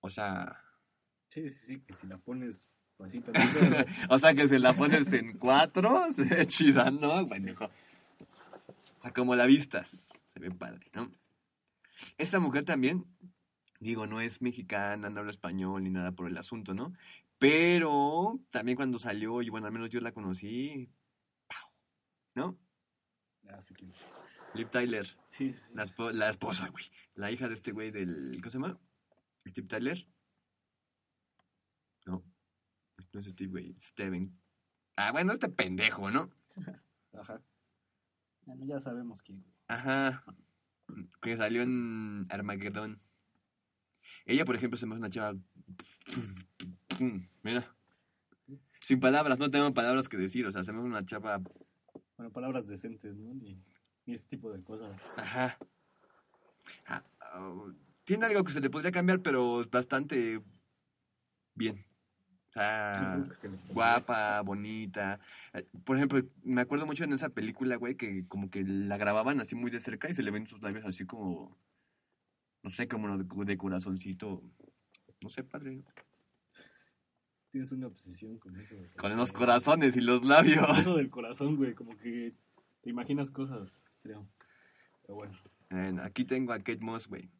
O sea, Sí, sí, sí, que si la pones así o sea que si la pones en cuatro, se ve chida, ¿no? Bueno, hijo. O sea, como la vistas, se ve padre, ¿no? Esta mujer también, Digo, no es mexicana, no habla español ni nada por el asunto, ¿no? Pero también cuando salió, y bueno, al menos yo la conocí, ¡pau! ¿no? Ah, sí, que- Liv Tyler, sí, sí, sí. la, espo- la esposa, güey. La hija de este güey del. ¿Cómo se llama? Steve Tyler. No. No es Steve, güey. Steven. Ah, bueno, este pendejo, ¿no? Ajá. Bueno, ya sabemos quién. güey. Ajá. Que salió en Armageddon. Ella, por ejemplo, se me hace una chava. Mira. Sin palabras, no tengo palabras que decir. O sea, se me una chava. Bueno, palabras decentes, ¿no? Ni, ni ese tipo de cosas. Ajá. Ah, ah, tiene algo que se le podría cambiar, pero bastante bien. O sea, se guapa, bonita. Por ejemplo, me acuerdo mucho en esa película, güey, que como que la grababan así muy de cerca y se le ven sus labios así como, no sé, como de, de corazoncito. No sé, padre. Tienes una obsesión con eso. sea, Con los corazones y los labios. Eso del corazón, güey, como que te imaginas cosas, creo. Pero bueno, aquí tengo a Kate Moss, güey.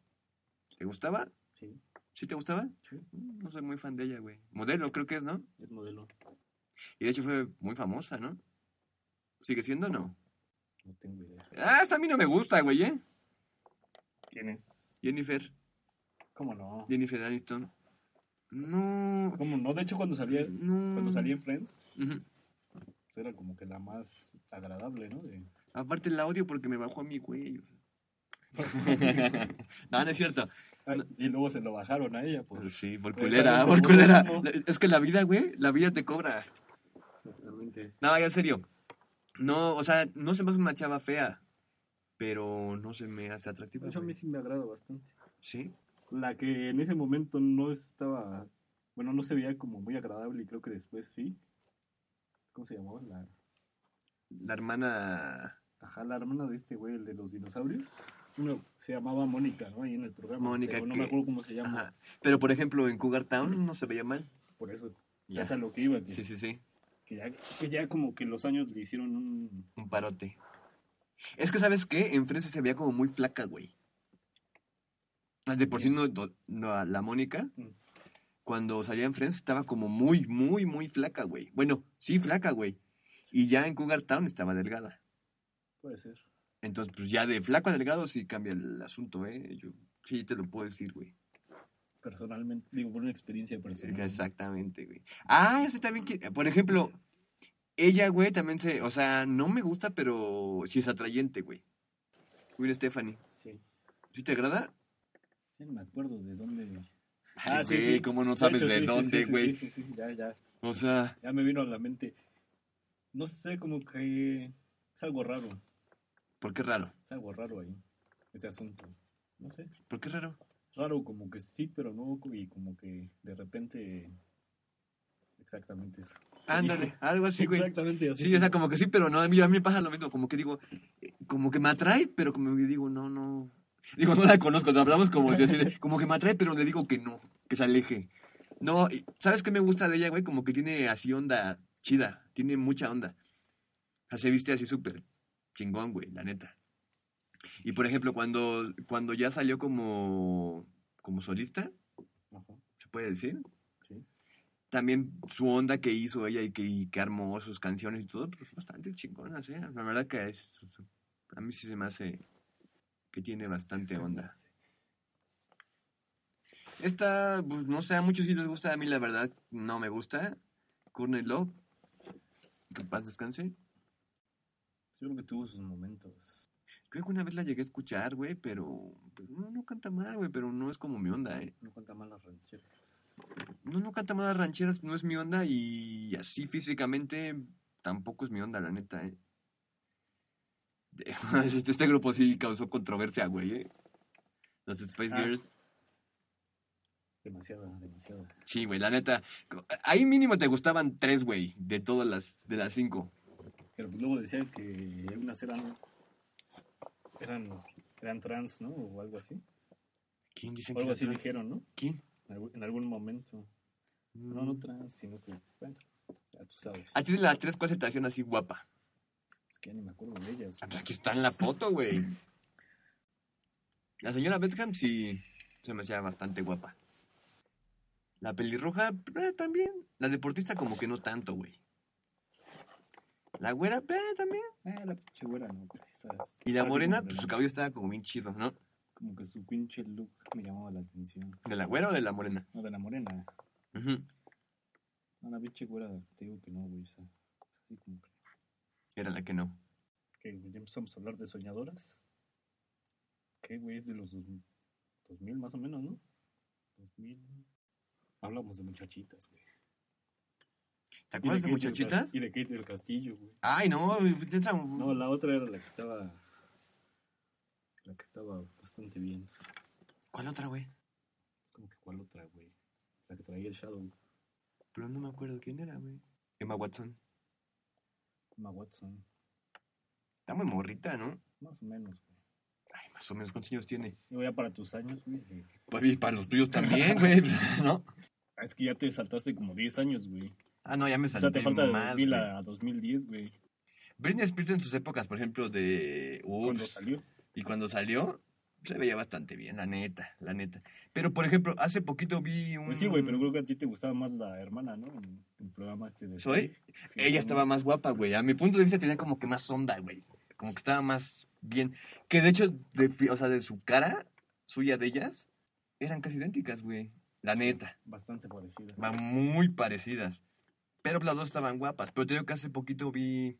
¿Te gustaba? sí, ¿Sí te gustaba? sí, Mm, No soy muy fan de ella, güey. Modelo, creo que es, ¿no? es modelo. Y de hecho fue muy famosa, ¿no? ¿Sigue siendo o no? No tengo idea. Ah, hasta a mí no me gusta, güey, ¿eh? ¿Quién es? Jennifer. ¿Cómo no? Jennifer Aniston. No. ¿Cómo no? De hecho, cuando salía, No. cuando salía en Friends, pues era como que la más agradable, ¿no? De- Aparte la odio porque me bajó a mi güey. no, no es cierto. Ay, y luego se lo bajaron a ella, pues. Sí, por Pues, culera. Es que la vida, güey, la vida te cobra. Exactamente. No, ya en serio. No, o sea, no se me hace una chava fea, pero no se me hace atractiva. De hecho, a mí sí me agrada bastante. Sí. La que en ese momento no estaba, bueno, no se veía como muy agradable y creo que después sí. ¿Cómo se llamaba? La, La hermana ajá, la hermana de este güey, el de los dinosaurios. Uno se llamaba Mónica, ¿no? Ahí en el programa. Mónica, pero no que- me acuerdo cómo se llama. Ajá. Pero por ejemplo, en Cougar Town no se veía mal. Por eso, Ya. es a lo que iba. Que, Sí, sí, sí. que ya, que ya como que los años le hicieron un... Un parote. Es que, ¿sabes qué? En Friends se veía como muy flaca, güey. Ah, De por sí, no, la Mónica, Mm. cuando salía en Friends, estaba como muy, muy, muy flaca, güey. Bueno, sí, flaca, güey. Y ya en Cougar Town estaba delgada. Puede ser. Entonces, pues ya de flaco a delgado sí cambia el asunto, ¿eh? Yo sí te lo puedo decir, güey. Personalmente, digo, por una experiencia personal. Exactamente, güey. Ah, ese también, que, por ejemplo, ella, güey, también se, o sea, no me gusta, pero sí es atrayente, güey. Will Stephanie. Sí. ¿Sí te agrada? Ya no me acuerdo de dónde... Ay, güey, ¿cómo no sabes hecho, de sí, sí, dónde, sí, sí, güey? Sí, sí, sí, ya, ya. O sea, Ya me vino a la mente. No sé, como que es algo raro. ¿por qué raro? Es algo raro ahí. Ese asunto. No sé. ¿Por qué raro? Raro como que sí, pero no. Y como que de repente. Exactamente eso. Ándale, algo así, güey. Exactamente así. Sí, o sea, como que sí, pero no, a mí, a mí me pasa lo mismo, como que digo, eh, como que me atrae, pero como que digo, no, no. Digo, no la conozco, no hablamos como si así de- como que me atrae, pero le digo que no, que se aleje. No, ¿sabes qué me gusta de ella, güey? Como que tiene así onda chida, tiene mucha onda. O sea, se viste así súper chingón, güey, la neta. Y por ejemplo, cuando, cuando ya salió como, como solista, Ajá, ¿se puede decir? sí. también su onda que hizo ella y que, y que armó sus canciones y todo, pues bastante chingonas, ¿eh? La verdad que es, a mí sí se me hace que tiene bastante onda. Esta, pues no sé, a muchos sí les gusta, a mí la verdad no me gusta. Courtney Love, que paz descanse. Yo creo que tuvo sus momentos. Creo que una vez la llegué a escuchar, güey, pero pues, no, no canta mal, güey, pero no es como mi onda, ¿eh? No cuenta mal las rancheras. No, no canta mal las rancheras, no es mi onda y así físicamente tampoco es mi onda, la neta, ¿eh? Este, este grupo sí causó controversia, güey, ¿eh? Los Space Ah. Girls. Demasiada, demasiada. Sí, güey, la neta. Ahí mínimo te gustaban tres, güey, de todas las, de las cinco. Pero pues luego decían que unas eran. Eran, eran trans, ¿no? O algo así. ¿Quién dice O algo así trans? dijeron, ¿no? ¿Quién? En algún- En algún momento. No, Mm. no trans, sino que. Bueno, ya tú sabes. A ti de las tres, ¿cuál se te hacían así guapa? Que ni me acuerdo de ellas. Ah, pues Aquí está en la foto, güey. La señora Beckham sí, Se me hacía bastante guapa. La pelirroja, eh, también. La deportista, como que no tanto, güey. La güera, eh, también. Eh, la pinche güera, no, esas- Y la morena, pues su cabello estaba como bien chido, ¿no? Como que su pinche look me llamaba la atención. ¿De la güera o de la morena? No, de la morena. Ujú. No, la pinche güera, te digo que no, güey. esa- Así como que. Era la que no. ¿Qué, güey? ¿Ya empezamos a hablar de soñadoras? ¿Qué, güey? Es de los dos- 2000 más o menos, ¿no? 2000. Hablamos de muchachitas, güey. ¿Te acuerdas de muchachitas? Y de Kate del Castillo, güey. Ay, no, esa- No, la otra era la que estaba. La que estaba bastante bien. ¿Cuál otra, güey? Como que cuál otra, güey. La que traía el Shadow. Pero no me acuerdo quién era, güey. Emma Watson. Emma Watson. Está muy morrita, ¿no? Más o menos, güey. Ay, más o menos, ¿cuántos años tiene? Digo, ya para tus años, güey. sí. Pues y para los tuyos también, güey, ¿no? Es que ya te saltaste como 10 años, güey. Ah, no, ya me O sea, salté te falta de más, 2000 güey. a 2010, güey. Britney Spears en sus épocas, por ejemplo, de... Cuando Ups, salió. Y cuando salió, se veía bastante bien, la neta, la neta. Pero, por ejemplo, hace poquito vi un... Pues sí, güey, pero creo que a ti te gustaba más la hermana, ¿no? En el programa este de... ¿Soy? Sí, Ella estaba más guapa, güey. A mi punto de vista tenía como que más onda, güey. Como que estaba más bien. Que de hecho, de, o sea, de su cara, suya de ellas, eran casi idénticas, güey. La neta. Bastante parecida. Van muy parecidas. Pero las dos estaban guapas. Pero te digo que hace poquito vi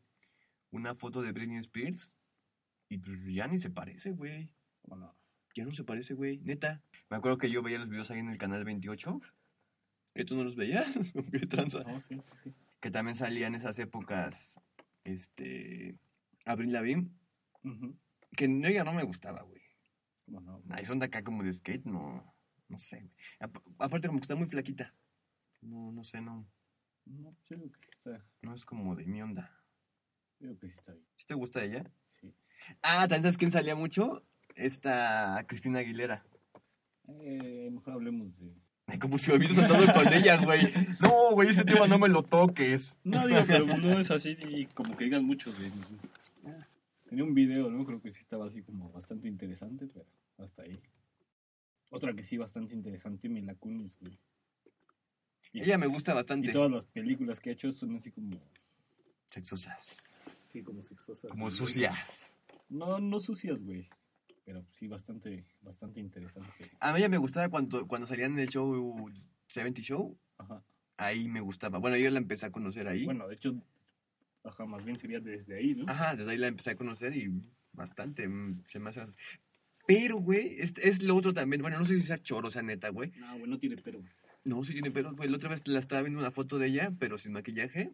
una foto de Britney Spears. Y pues ya ni se parece, güey. Bueno, Ya no se parece, güey. Neta. Me acuerdo que yo veía los videos ahí en el canal 28. Que tú no los veías. ¿Qué tranza? no, sí, sí, sí. Que también salía en esas épocas. Este. Abril Lavigne. Ujú. Que no, ella no me gustaba, güey. ¿Cómo no? Ahí son de acá como de skate, no. No sé, güey. Ap- aparte, como que está muy flaquita. No, no sé, no. No, yo digo que sí está... No es como de mi onda. Yo digo que sí está bien. ¿Sí te gusta ella? Sí. Ah, ¿también sabes quién salía mucho? Esta Cristina Aguilera. Eh, mejor hablemos de... Ay, como si me hubieras andado con ella, güey. No, güey, ese tema no me lo toques. No, digo, pero no es así y como que digan muchos de... Tenía un video, ¿no? Creo que sí estaba así como bastante interesante, pero hasta ahí. Otra que sí bastante interesante, Mila Kunis, güey. Y, Ella me gusta bastante. y todas las películas que ha hecho son así como... Sexosas. Sí, como sexosas. Como güey. sucias. No, no sucias, güey. Pero sí bastante, bastante interesante. A mí ella me gustaba cuando, cuando salían en el show 70 Show. Ajá. Ahí me gustaba. Bueno, yo la empecé a conocer ahí. Bueno, de hecho, ajá, más bien sería desde ahí, ¿no? Ajá, desde ahí la empecé a conocer y bastante. mm, Se me hace. Pero, güey, es, es lo otro también. Bueno, no sé si sea choro, o sea, neta, güey. No, güey, no tiene pero. No, sí tiene pelos, güey. La otra vez la estaba viendo una foto de ella, pero sin maquillaje.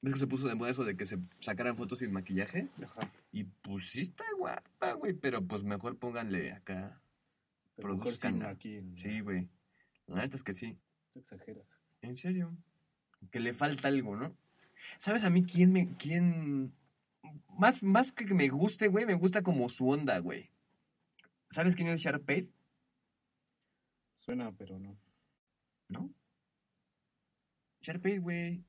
¿Ves que se puso de moda eso de que se sacaran fotos sin maquillaje? Ajá. Y pues sí está guapa, güey. Pero pues mejor pónganle acá. Pero Produzcan. aquí. Sí, güey. La neta es que sí. Tú exageras. En serio. Que le falta algo, ¿no? ¿Sabes a mí quién me. quién. Más, más que que me guste, güey, me gusta como su onda, güey. ¿Sabes quién es Sharpay? Suena, pero no. ¿No? Sharpay, güey.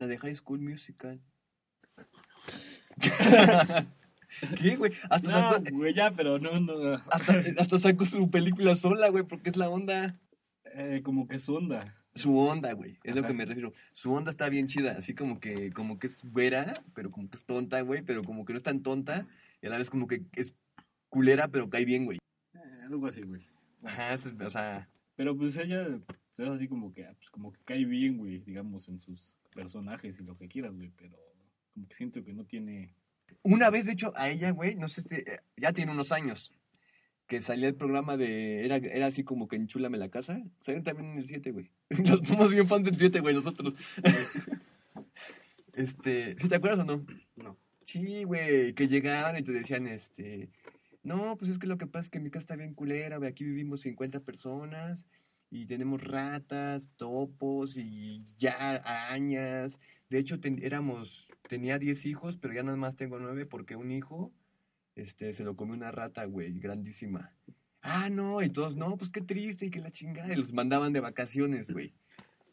La de High School Musical. ¿Qué, güey? Hasta, No, sacó, güey, ya, pero no, no. hasta, hasta sacó su película sola, güey, porque es la onda. Eh, como que su onda. Su onda, güey, es lo que me refiero. Su onda está bien chida, así como que, como que es güera, pero como que es tonta, güey, pero como que no es tan tonta, y a la vez como que es culera, pero cae bien, güey. Eh, algo así, güey. Ajá, es- o sea, Pero pues ella es así como que, ah, pues, como que cae bien, güey, digamos, en sus personajes y lo que quieras, güey, pero como que siento que no tiene... una vez, de hecho, a ella, güey, no sé si, eh, ya tiene unos años, que salía el programa de, era, era así como que enchúlame la casa, salieron también en el 7, güey. Nos somos bien fans del 7, güey, nosotros. este, ¿sí te acuerdas o no? No. Sí, güey, que llegaban y te decían, este, no, pues es que lo que pasa es que mi casa está bien culera, güey, aquí vivimos 50 personas y tenemos ratas, topos y ya arañas. De hecho, ten- éramos, tenía 10 hijos, pero ya nada más tengo 9 porque un hijo, este, se lo comió una rata, güey, grandísima. Ah, no, y todos, no, pues qué triste y que la chingada, y los mandaban de vacaciones, güey.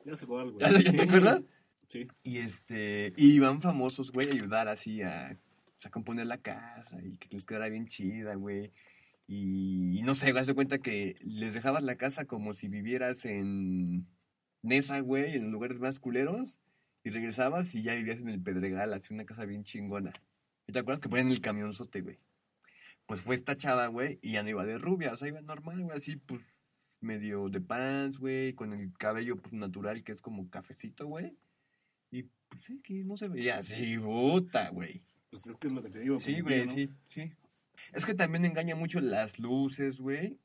Ya se cuál, güey. ¿Ya, te acuerdas? Sí. Y este, y iban famosos, güey, a ayudar así a, pues, a componer la casa y que les quedara bien chida, güey. Y, y no sé, haz de cuenta que les dejabas la casa como si vivieras en Nesa, güey, en lugares más culeros. Y regresabas y ya vivías en el Pedregal, así una casa bien chingona. ¿Y te acuerdas que ponían el camionzote, güey? Pues fue esta chava, güey, y ya no iba de rubia, o sea, iba normal, güey, así, pues, medio de pants, güey, con el cabello, pues, natural, que es como cafecito, güey. Y, pues, sí, que no se veía así, puta, güey. Pues es que es lo que te digo. Sí, güey, sí, sí. Es que también engaña mucho las luces, güey.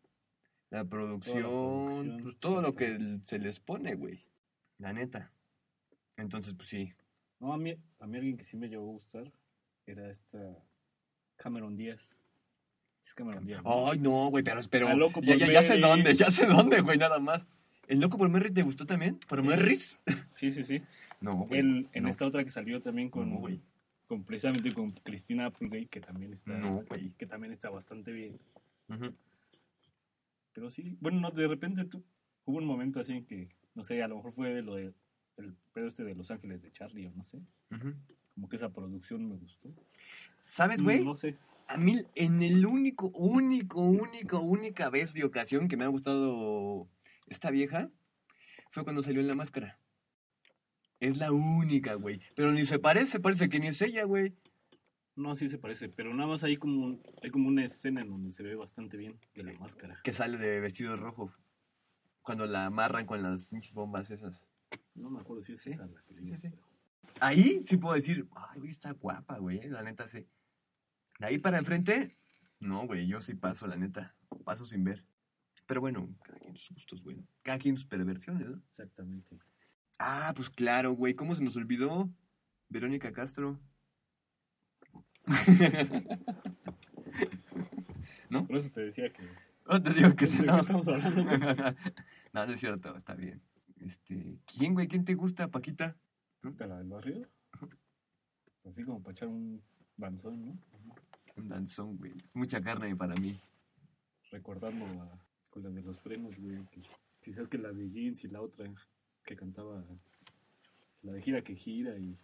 La producción, producción, pues todo lo que se les pone, güey. La neta. Entonces, pues sí. No, a mí, a mí alguien que sí me llegó a gustar era esta Cameron Díaz. Es Cameron Díaz. ¿no? Ay, no, güey, pero, pero loco ya, ya, ya sé dónde, ya sé dónde, güey, nada más. ¿El loco por Merry te gustó también? ¿Por Sí. Merris? Sí, sí, sí. No, güey. En, en no. esta otra que salió también con, No, güey. Con precisamente con Cristina Applegate, que también está, No, güey. que también está bastante bien. Ujú. Pero sí, bueno, no, de repente tú, hubo un momento así en que, no sé, a lo mejor fue lo de el pedo este de Los Ángeles de Charlie o no sé, Ujú. como que esa producción me gustó. ¿Sabes, güey? No sé. A mí, en el único, único, único, única vez de ocasión que me ha gustado esta vieja fue cuando salió en la máscara. Es la única, güey. Pero ni se parece, parece que ni es ella, güey. No, sí se parece, pero nada más hay como, hay como una escena en donde se ve bastante bien de la máscara. Que sale de vestido rojo. Cuando la amarran con las pinches bombas esas. No me acuerdo si es Sí, esa la que sí, sí, sí. Ahí sí puedo decir, ay, güey, está guapa, güey. La neta sí. De ahí para enfrente, no, güey, yo sí paso, la neta. Paso sin ver. Pero bueno, cada quien sus gustos, güey. Cada quien sus perversiones, ¿no? Exactamente. Ah, pues claro, güey. ¿Cómo se nos olvidó? Verónica Castro. ¿No? Por eso te decía que... Oh, te digo que ¿De se qué no. estamos hablando, no, no es cierto, está bien. Este, ¿quién, güey? ¿Quién te gusta, Paquita? ¿De la del barrio? Así como para echar un banzón, ¿no? Un danzón, güey. Mucha carne para mí. Recordando a, con las de los frenos, güey. Sabes que la de jeans y la otra que cantaba... La de gira que gira y...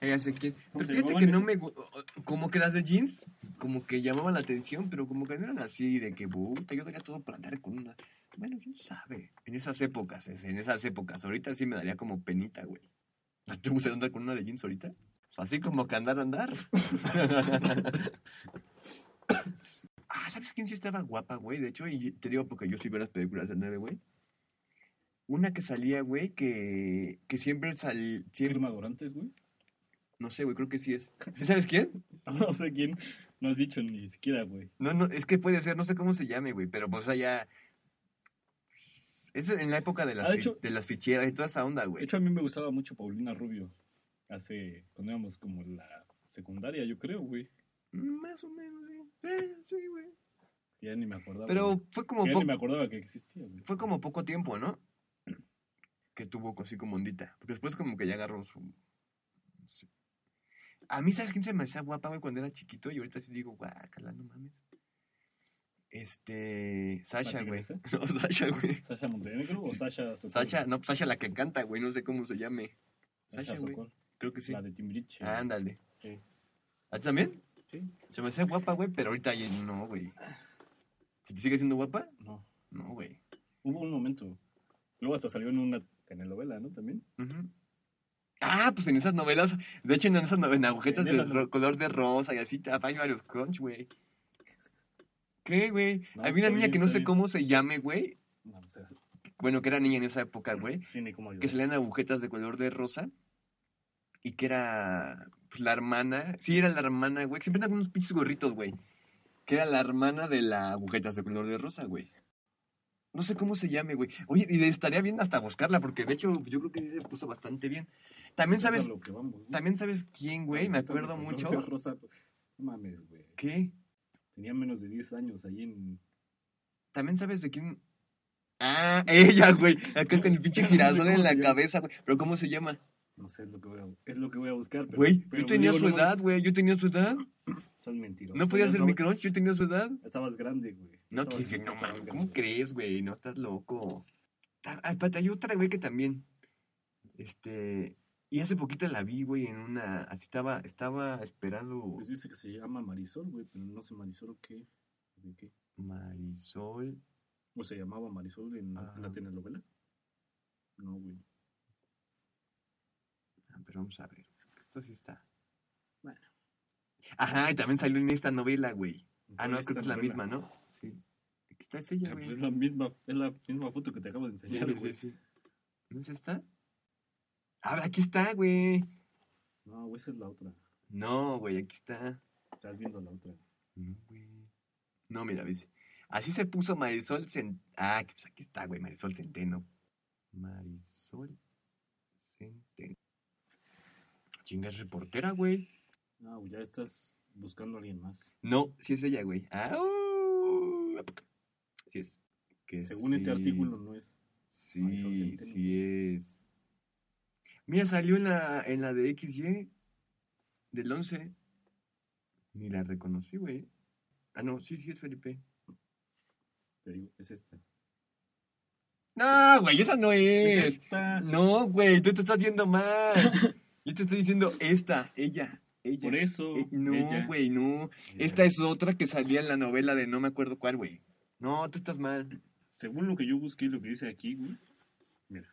Eh, ya sé quién. ¿Cómo Pero fíjate que no me... Como que las de jeans, como que llamaban la atención, pero como que no eran así, de que, puta, yo daría todo para andar con una... Bueno, quién sabe. En esas épocas, en esas épocas. Ahorita sí me daría como penita, güey. ¿A ti ¿Te gustaría andar con una de jeans ahorita? O sea, así como que andar, andar. ah, ¿sabes quién sí estaba guapa, güey? De hecho, y te digo porque yo sí veo las películas del 9, güey. Una que salía, güey, que, que siempre sal... Siempre, Irma Dorantes, güey. no sé, güey, creo que sí es. ¿Sí sabes quién? No sé quién. No has dicho ni siquiera, güey. No, no, es que puede ser, no sé cómo se llame, güey, pero pues allá... Es en la época de las, Ah, de hecho- de las ficheras y toda esa onda, De güey. hecho, a mí me gustaba mucho Paulina Rubio. Hace... Cuando íbamos como la secundaria, yo creo, güey. Más o menos, sí. Eh, sí, güey. Ya ni me acordaba. Pero güey. fue como, Ya ni me acordaba que existía, güey. fue como poco tiempo, ¿no? Que tuvo así como ondita. Porque después como que ya agarró su... no sé. A mí, ¿sabes quién se me hacía guapa, güey, cuando era chiquito? Y ahorita sí digo, guácala, no mames. Este... Sasha, ¿Mati güey. No, Sasha, güey. ¿Sasha Montenegro o Sí. Sasha Sokol? Sasha, no, pues Sasha la que canta, güey, no sé cómo se llame. Sasha güey. Creo que sí. La de Timbiriche. Ándale. Sí. ¿A ti también? Sí. Se me hacía guapa, güey, pero ahorita no, güey. ¿Si te sigue siendo guapa? No. No, güey. Hubo un momento. Luego hasta salió en una telenovela, ¿no? También. Ah, pues en esas novelas, de hecho en esas novelas, en agujetas de no- color de rosa y así, te- hay varios crunch, güey. ¿Qué, güey? No, Había una está niña que no sé cómo se llame, güey. No, o sea, Bueno, que era niña en esa época, güey. sí, ni cómo Que ayudar. salían agujetas de color de rosa. Y que era pues, la hermana. Sí, era la hermana, güey. que Siempre andaban unos pinches gorritos, güey. Que era la hermana de la agujetas de color de rosa, güey. No sé cómo se llame, güey. Oye, y estaría bien hasta buscarla, porque de hecho yo creo que se puso bastante bien. También Eso es a sabes, también sabes quién, güey, me acuerdo mucho. rosa. No mames, güey. ¿Qué? Tenía menos de 10 años ahí en... También sabes de quién. Ah, ella, güey. Acá con el pinche No sé girasol en la cabeza, güey. Pero ¿cómo se llama? No sé, es lo que voy a, es lo que voy a buscar. Pero, Güey, yo tenía su edad, güey. Yo tenía su edad. Son mentirosos. No podía ser mi crunch, yo tenía su edad. Estabas grande, güey. No, que, que no, grande. ¿cómo crees, güey? No estás loco. Ah, espérate, hay otra, güey, que también. Este. Y hace poquito la vi, güey, en una. Así estaba, estaba esperando. Pues dice que se llama Marisol, güey, pero no sé Marisol qué. ¿De qué? Marisol. ¿O se llamaba Marisol en, en la telenovela? No, güey. Ah, pero vamos a ver. Esto sí está. Bueno. Ajá, y también salió en esta novela, güey. Ah, no, creo que es la novela. misma, ¿no? Sí. Aquí está ella, pues güey. es la misma, es la misma foto que te acabo de Sí, enseñar, sí, güey. sí. ¿No es esta? A ver, aquí está, güey. No, güey, esa es la otra. No, güey, aquí está. Estás viendo la otra. No, güey. No, mira, dice. Así se puso Marisol Centeno. Ah, pues aquí está, güey, Marisol Centeno. Marisol Centeno. Chinga, es reportera, güey. No, ya estás buscando a alguien más. No, sí es ella, güey. Ah, uh, sí es. Que Según este artículo, no es. Sí, sí es. Mira, salió en la, en la de XY del 11. Ni la reconocí, güey. Ah, no, sí, sí es Felipe. Te digo, es esta. No, güey, esa no Es es. esta. No, güey, tú te estás viendo mal. Yo te estoy diciendo esta, ella, ella. Por eso. Eh, no, ella- güey, no. ella. Esta es otra que salía en la novela de no me acuerdo cuál, güey. No, tú estás mal. Según lo que yo busqué y lo que dice aquí, güey. Mira.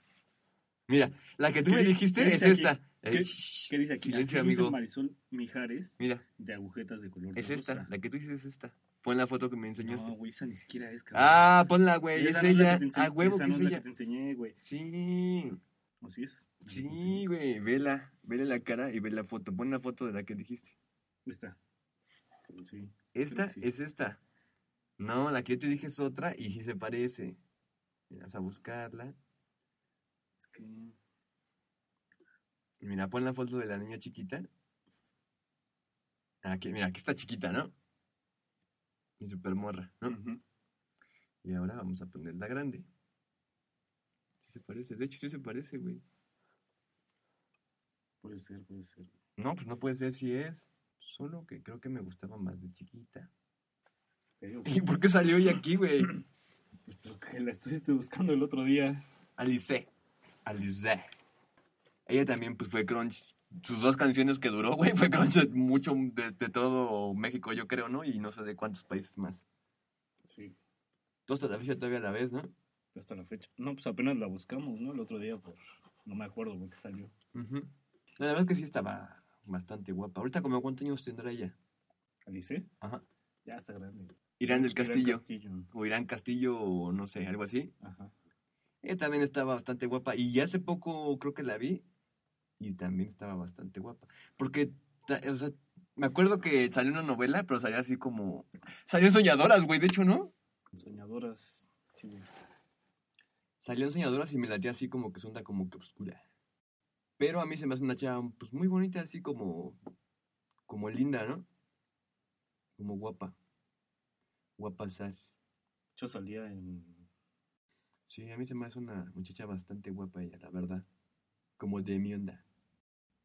Mira, la que tú ¿Qué me di- dijiste es esta. ¿Qué, qué dice aquí? Silencio, Así amigo. Marisol Mijares Mira, de agujetas de color de es esta. La que tú dices es esta. Pon la foto que me enseñaste. No, güey, esa ni siquiera es, cabrón. ah, ponla, güey. Esa Es no la ella. que te enseñé- A huevo esa que no es es la ella. que te enseñé, güey. Sí. ¿O sí es? Sí, güey. Vela. Vele la cara y ve la foto. Pon la foto de la que dijiste. Esta. Sí. Esta sí. es esta. No, la que yo te dije es otra y sí se parece. Vas a buscarla. Es que... Mira, pon la foto de la niña chiquita. Aquí, mira, aquí está chiquita, ¿no? Y super morra, ¿no? Y ahora vamos a poner la grande. Sí se parece, de hecho sí se parece, güey. Puede ser, puede ser. No, pues no puede ser si es. Solo que creo que me gustaba más de chiquita. ¿Y por qué salió ella aquí, güey? pues, porque la estuviste buscando el otro día. Alice. Alice. Ella también, pues fue crunch. Sus dos canciones que duró, güey, fue crunch de mucho de, de todo México, yo creo, ¿no? Y no sé de cuántos países más. Sí, Tú hasta la fecha todavía la ves, ¿no? hasta la fecha. No, pues apenas la buscamos, ¿no? El otro día, por... No me acuerdo, güey, que salió. La verdad es que sí estaba bastante guapa. Ahorita, como cuántos años tendrá ella? ¿Alice? Ajá. Ya está grande. Irán del Irán Castillo. Castillo. O Irán Castillo, o no sé, algo así. Ajá. Ella también estaba bastante guapa. Y hace poco creo que la vi. Y también estaba bastante guapa. Porque, o sea, me acuerdo que salió una novela, pero salía así como. Salió Soñadoras, güey, de hecho, ¿no? Soñadoras. Sí. Salió Soñadoras y me latía así como que sonda como que oscura. Pero a mí se me hace una chava pues muy bonita, así como. Como linda, ¿no? Como guapa. Guapa sal. Yo salía en... Sí, a mí se me hace una muchacha bastante guapa ella, la verdad. Como de mi onda.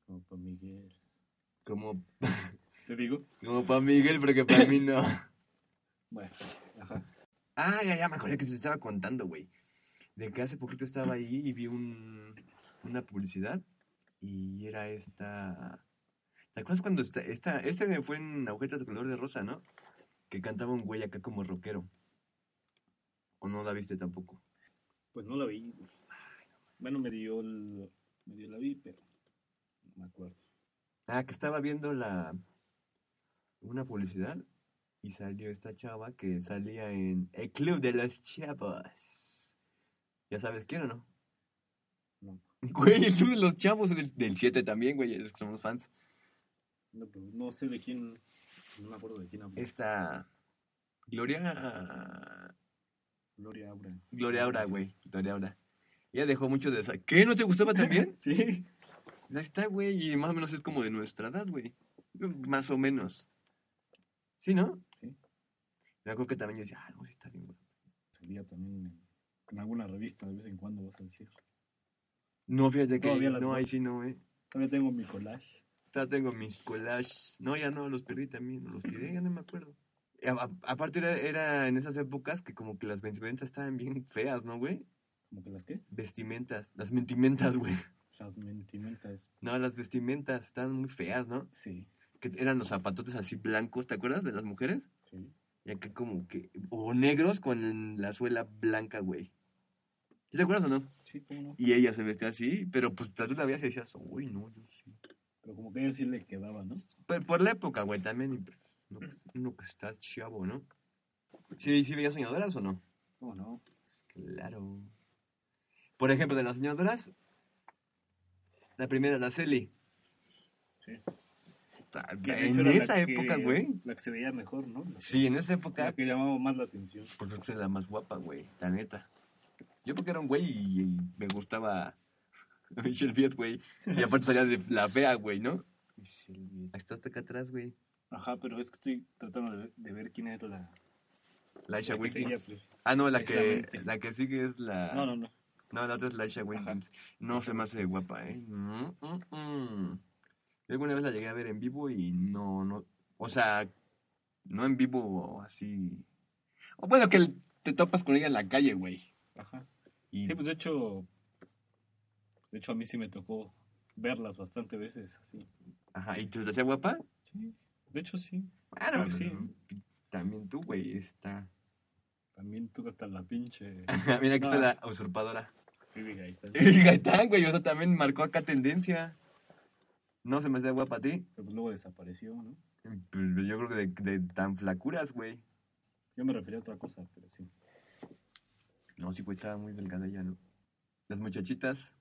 Como para Miguel. Como, ¿Te digo? como para Miguel, pero que para mí no. Bueno, ajá. Ah, ya, ya me acordé que se estaba contando, güey. De que hace poquito estaba ahí y vi un, una publicidad y era esta... ¿Te acuerdas cuando esta, esta, este fue en Agujetas de color de rosa, ¿no? Que cantaba un güey acá como rockero. ¿O no la viste tampoco? Pues no la vi. Bueno, me dio, el... me dio la vi, pero no me acuerdo. Ah, que estaba viendo la una publicidad y salió esta chava que salía en el Club de los Chavos. ¿Ya sabes quién o no? Güey, el Club de los Chavos del, del 7 también, güey, es que somos fans. No, pero no sé de quién. No me acuerdo de quién habla. Esta Gloria Gloria Aura. Gloria Aura, güey, Gloria Aura. Ella dejó mucho de esa. ¿Qué? ¿No te gustaba también? Sí. Ahí está, güey, y más o menos es como de nuestra edad, güey. Más o menos. ¿Sí, no? Sí. Me acuerdo que también yo decía, ah, no, sí está bien, güey. Salía también en, en alguna revista de vez en cuando, vas a decir. No, fíjate que Todavía las no, ahí sí no, eh. Todavía tengo mi collage. Ya tengo mis collages. No, ya no, los perdí también, los tiré, ya no me acuerdo. A- a- aparte era, era en esas épocas que como que las vestimentas estaban bien feas, ¿no, güey? ¿Como que las qué? Vestimentas, las mentimentas, güey. Las mentimentas. No, las vestimentas estaban muy feas, ¿no? Sí. Que eran los zapatotes así blancos, ¿te acuerdas de las mujeres? Sí. Y acá como que... O negros con la suela blanca, güey. ¿Sí ¿Te acuerdas o no? Sí, cómo no. Y ella se vestía así, pero pues tú la veías y decías, uy, no, yo sí. Pero como que a ella sí le quedaba, ¿no? Pero por la época, güey, también. pues, que- uno que está chavo, ¿no? ¿Sí, sí veías soñadoras o no? ¿Cómo no? Claro. Por ejemplo, de las soñadoras, la primera, la Celi. Sí. En esa época, güey. La que se veía mejor, ¿no? La Sí, en esa época, La que llamaba más la atención. pues creo que era la más guapa, güey, la neta. Yo porque era un güey y, me gustaba Michelle Viet, güey. Y aparte salía de la fea, güey, ¿no? Ahí está hasta acá atrás, güey. Ajá, pero es que estoy tratando de ver, de ver quién es la... Laisha la seguía, Wilkins. pues. Ah, no, la que, la que sigue es la... No, no, no. No, la otra es Laisha Wilkins. No se me hace guapa, ¿eh? Mm, mm, mm. Yo alguna vez la llegué a ver en vivo y no, no... O sea, no en vivo así... O bueno, que te topas con ella en la calle, güey. Ajá. Y, Sí, pues de hecho... De hecho, a mí sí me tocó verlas bastante veces, así. Ajá, ¿y te hacía guapa? Sí, de hecho sí. Claro, que sí. También tú, güey, está... También tuve hasta la pinche... Mira, aquí está la usurpadora. Vivi Gaitán. Gaitán, güey, o sea, también marcó acá tendencia. No se me hacía guapa a ti. Pero pues luego desapareció, ¿no? Pues yo creo que de, de tan flacuras, güey. Yo me refería a otra cosa, pero sí. No, sí, güey, estaba muy delgada ya, ¿no? Las muchachitas.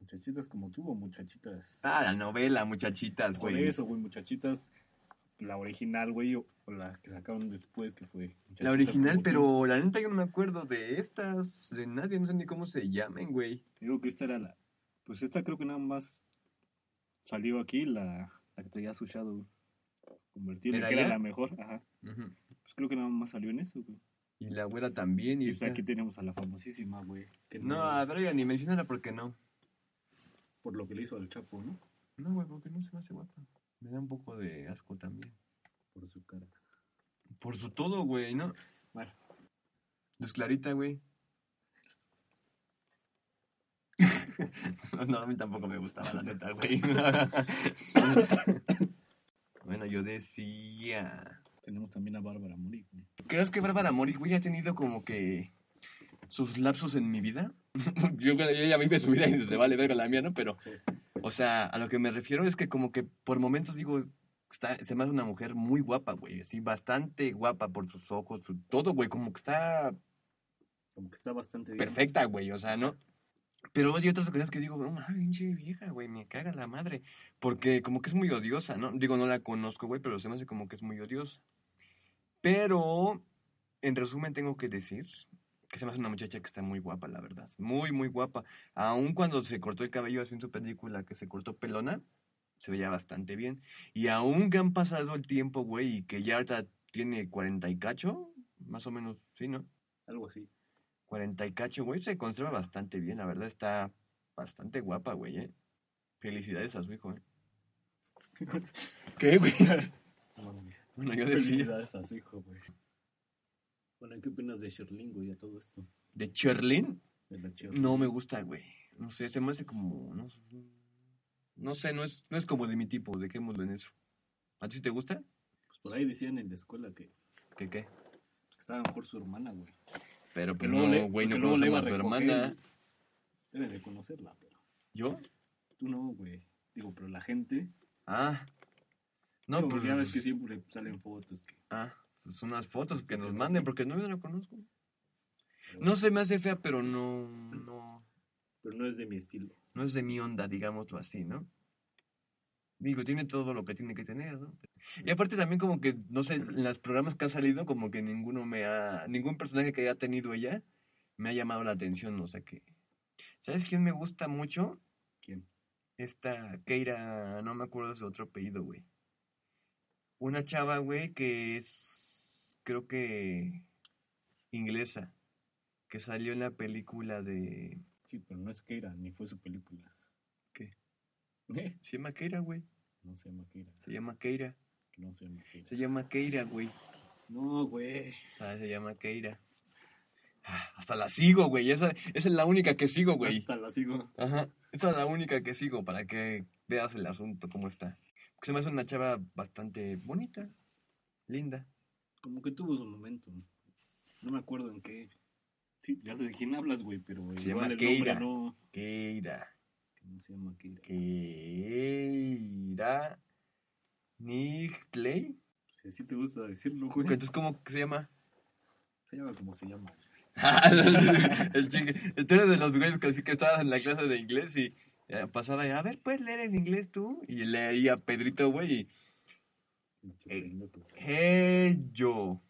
Muchachitas como tú o muchachitas... Ah, la novela, muchachitas, Por güey. eso, güey, muchachitas... La original, güey, o, la que sacaron después, que fue... La original, tú. pero la neta yo no me acuerdo de estas, de nadie, no sé ni cómo se llamen, güey. Digo que esta era la... Pues esta creo que nada más salió aquí, la, la que traía su shadow convertible, ¿Era que era la mejor, ajá. Pues creo que nada más salió en eso, güey. Y la güera también, y Y pues aquí tenemos a la famosísima, güey. No, a ver, ya ni mencionala porque no. Por lo que le hizo al Chapo, ¿no? No, güey, porque no se me hace guapa. Me da un poco de asco también. Por su cara. Por su todo, güey, ¿no? Bueno, Luz Clarita, güey. no, a mí tampoco me gustaba, la neta, güey. bueno, yo decía... tenemos también a Bárbara Mori. ¿Crees que Bárbara Mori, güey, ha tenido como que sus lapsos en mi vida? yo ella vive su vida y se vale verga la mía, ¿no? Pero, Sí. o sea, a lo que me refiero es que como que por momentos digo, está, se me hace una mujer muy guapa, güey. Así, bastante guapa por sus ojos, su, todo, güey. Como que está Como que está bastante bien. perfecta, güey, o sea, ¿no? Pero hay otras ocasiones que digo, no mames, pinche vieja, güey, me caga la madre. Porque como que es muy odiosa, ¿no? Digo, no la conozco, güey, pero se me hace como que es muy odiosa. Pero, en resumen, tengo que decir que se me hace una muchacha que está muy guapa, la verdad. Muy, muy guapa. Aun cuando se cortó el cabello así en su película, que se cortó pelona, se veía bastante bien. Y aún que han pasado el tiempo, güey, y que ya ahorita tiene 40 y cacho, más o menos, sí, ¿no? Algo así. 40 y cacho, güey, se conserva bastante bien, la verdad está bastante guapa, güey, ¿eh? Felicidades a su hijo, ¿eh? ¿Qué, güey? Bueno, yo decía, Felicidades a su hijo, güey. Bueno, ¿qué opinas de Sherlyn, güey, a todo esto? ¿de Cherlin? De la Sherlyn. No me gusta, güey. No sé, se me hace como, no, sé, no sé, no es, no es como de mi tipo, dejémoslo en eso. ¿A ti te gusta? Pues por ahí decían en la escuela que, ¿Qué qué? que estaba mejor su hermana, güey. Pero Que pues no, güey, no que conocemos a su hermana. Debes de conocerla, pero ¿Yo? tú no, güey. Digo, pero la gente... Ah. No, Digo, pues... Ya ves que siempre salen fotos que... Ah, pues unas fotos que nos manden, porque no, yo la conozco. pero- No se me hace fea, pero no, no, Pero no es de mi estilo. no es de mi onda, digámoslo así, ¿no? Digo, tiene todo lo que tiene que tener, ¿no? Y aparte también como que, no sé, en los programas que ha salido, como que ninguno me ha, ningún personaje que haya tenido ella me ha llamado la atención, o sea que... ¿Sabes quién me gusta mucho? ¿Quién? Esta Keira, no me acuerdo de su otro apellido, güey. Una chava, güey, que es, creo que, inglesa, que salió en la película de... Sí, pero no es Keira, ni fue su película. ¿Qué? ¿Eh? Se llama Keira, güey. No se llama Keira. Se llama Keira. No se llama Keira. Se llama Keira, güey. No, güey. O sea, se llama Keira. Ah, Hasta la sigo, güey. Esa, esa es la única que sigo, güey. Hasta la sigo. Ajá. Esa es la única que sigo para que veas el asunto, cómo está. Porque se me hace una chava bastante bonita, linda. Como que tuvo su momento. No me acuerdo en qué. Sí, ya sé de quién hablas, güey, pero Se igual llama el nombre Keira. no. Keira. ¿Cómo se llama Keira? Keira. Knightley. Si así te gusta decirlo, güey. Entonces, ¿cómo se llama? Se llama como se llama. el chico, tú eres de los güeyes que así que estabas en la clase de inglés y pasaba y, a ver, ¿puedes leer en inglés tú? Y leía Pedrito, güey, y Eh, hey, yo.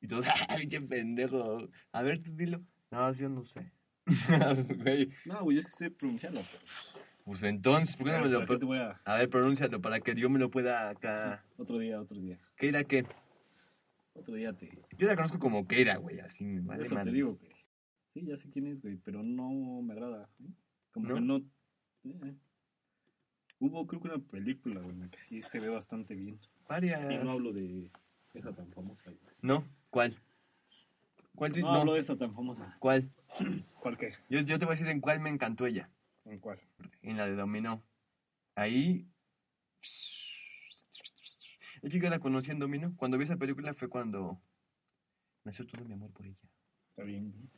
Y todos, ¡ay, qué pendejo! A ver, tú dilo. No, yo no sé. No, güey, yo sí sé pronunciarlo. Pues entonces, ¿por qué no me lo ¿Para qué pro- a... A ver, pronúncialo para que yo me lo pueda acá. Otro día, otro día. Keira, ¿qué? Otro día te... Yo la conozco como Keira, güey, así me vale Eso te digo, güey. Sí, ya sé quién es, güey, pero no me agrada. ¿eh? Como ¿No? que no... eh. Hubo, creo que una película, güey, en la que sí se ve bastante bien. Varias. Y no hablo de esa tan famosa, güey. No, ¿cuál? ¿Cuál? No, No, hablo de esa tan famosa. ¿cuál? ¿Cuál qué? Yo, yo te voy a decir en cuál me encantó ella. ¿En cuál? En la de Dominó. Ahí. El chico la conocí en Dominó. Cuando vi esa película fue cuando nació todo mi amor por ella. Está bien.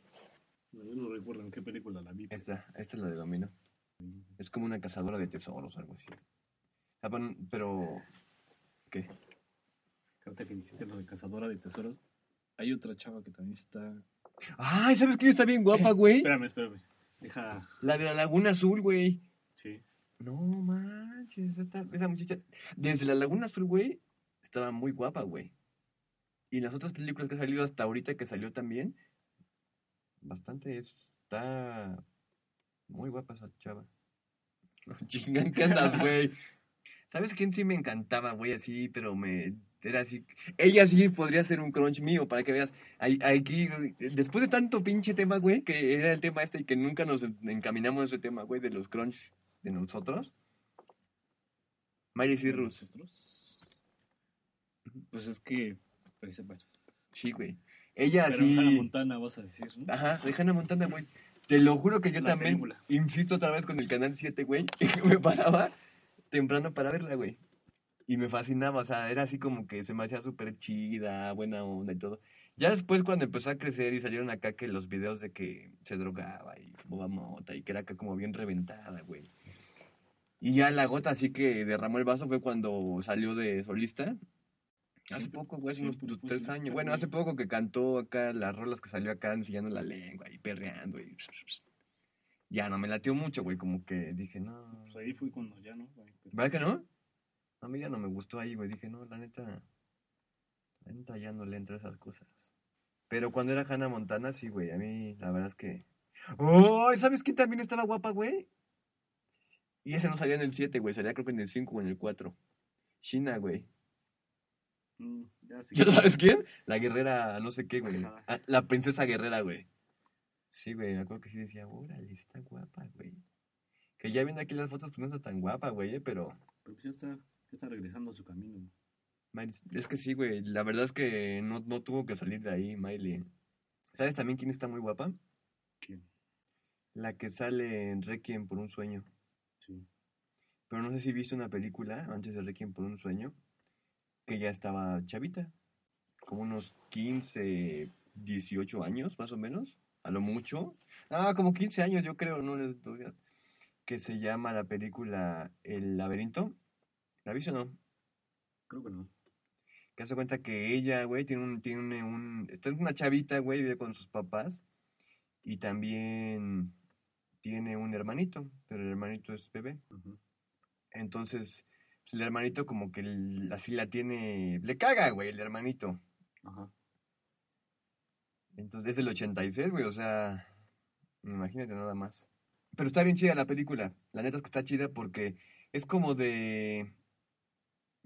No, Yo no recuerdo en qué película la vi. pero- Esta, esta es la de Dominó. Es como una cazadora de tesoros, algo así. Ah, pero-. ¿Qué? Ahorita que dijiste lo de Cazadora de Tesoros, hay otra chava que también está... ¡Ay! ¿Sabes quién está bien guapa, güey? Espérame, espérame. Deja... La de la Laguna Azul, güey. Sí. No manches, esta, esa muchacha. Desde la Laguna Azul, güey, estaba muy guapa, güey. Y las otras películas que ha salido hasta ahorita, que salió también, bastante. Está muy guapa esa chava. No chingan, ¿qué andas, güey? ¿Sabes quién sí me encantaba, güey? Así, pero me. Era así. Ella sí podría ser un crunch mío, para que veas. Aquí, después de tanto pinche tema, güey, que era el tema este y que nunca nos encaminamos a ese tema, güey, de los crunch de nosotros. Miley Cyrus. ¿Nosotros? Pues es que... Sí, güey. Ella Pero sí. Hannah Montana vas a decir, ¿no? Ajá, de Hannah Montana, güey. Te lo juro que yo también película. insisto otra vez con el canal 7, güey. que me paraba temprano para verla, güey. Y me fascinaba, o sea, era así como que se me hacía súper chida, buena onda y todo. Ya después cuando empezó a crecer y salieron acá que los videos de que se drogaba y fumaba mota y que era acá como bien reventada, güey. Y ya la gota así que derramó el vaso fue cuando salió de solista. Hace poco, güey, hace unos fue tres años. Bueno, hace poco que cantó acá las rolas que salió acá enseñando la lengua y perreando y... Ya no me latió mucho, güey, como que dije, no... Pues ahí fui cuando ya, ¿no? güey? ¿Verdad que no? A mí ya no me gustó ahí, güey. Dije, no, la neta. La neta ya no le entra esas cosas. Pero cuando era Hannah Montana, sí, güey. A mí, la verdad es que. ¡Oh! ¿Sabes quién también estaba guapa, güey? Y ese no salía en el 7, güey. Salía creo que en el 5 o en el 4. China, güey. Mm, ya sí. ¿Ya sabes quién? La guerrera, no sé qué, güey. Ah, la princesa guerrera, güey. Sí, güey. Me acuerdo que sí decía, órale, está guapa, güey. Que ya viendo aquí las fotos, pues no está tan guapa, güey, eh, pero. Pero pues ya está, ya está regresando a su camino. ¿no? Miles- Es que sí, güey. La verdad es que no, no tuvo que salir de ahí, Miley. ¿Sabes también quién está muy guapa? ¿Quién? La que sale en Requiem por un sueño. Sí. Pero no sé si viste una película antes de Requiem por un sueño que ya estaba chavita. Como unos 15, 18 años, más o menos. A lo mucho. Ah, como 15 años, yo creo, no les doy. Que se llama la película El laberinto. ¿La viste o no? Creo que no. Que hace cuenta que ella, güey, tiene un, tiene un, está una chavita, güey, vive con sus papás. Y también tiene un hermanito, pero el hermanito es bebé. Entonces, el hermanito como que el- así la tiene, le caga, güey, el hermanito. Ajá. Entonces, es del 86, güey, o sea, imagínate nada más. Pero está bien chida la película. La neta es que está chida porque es como de,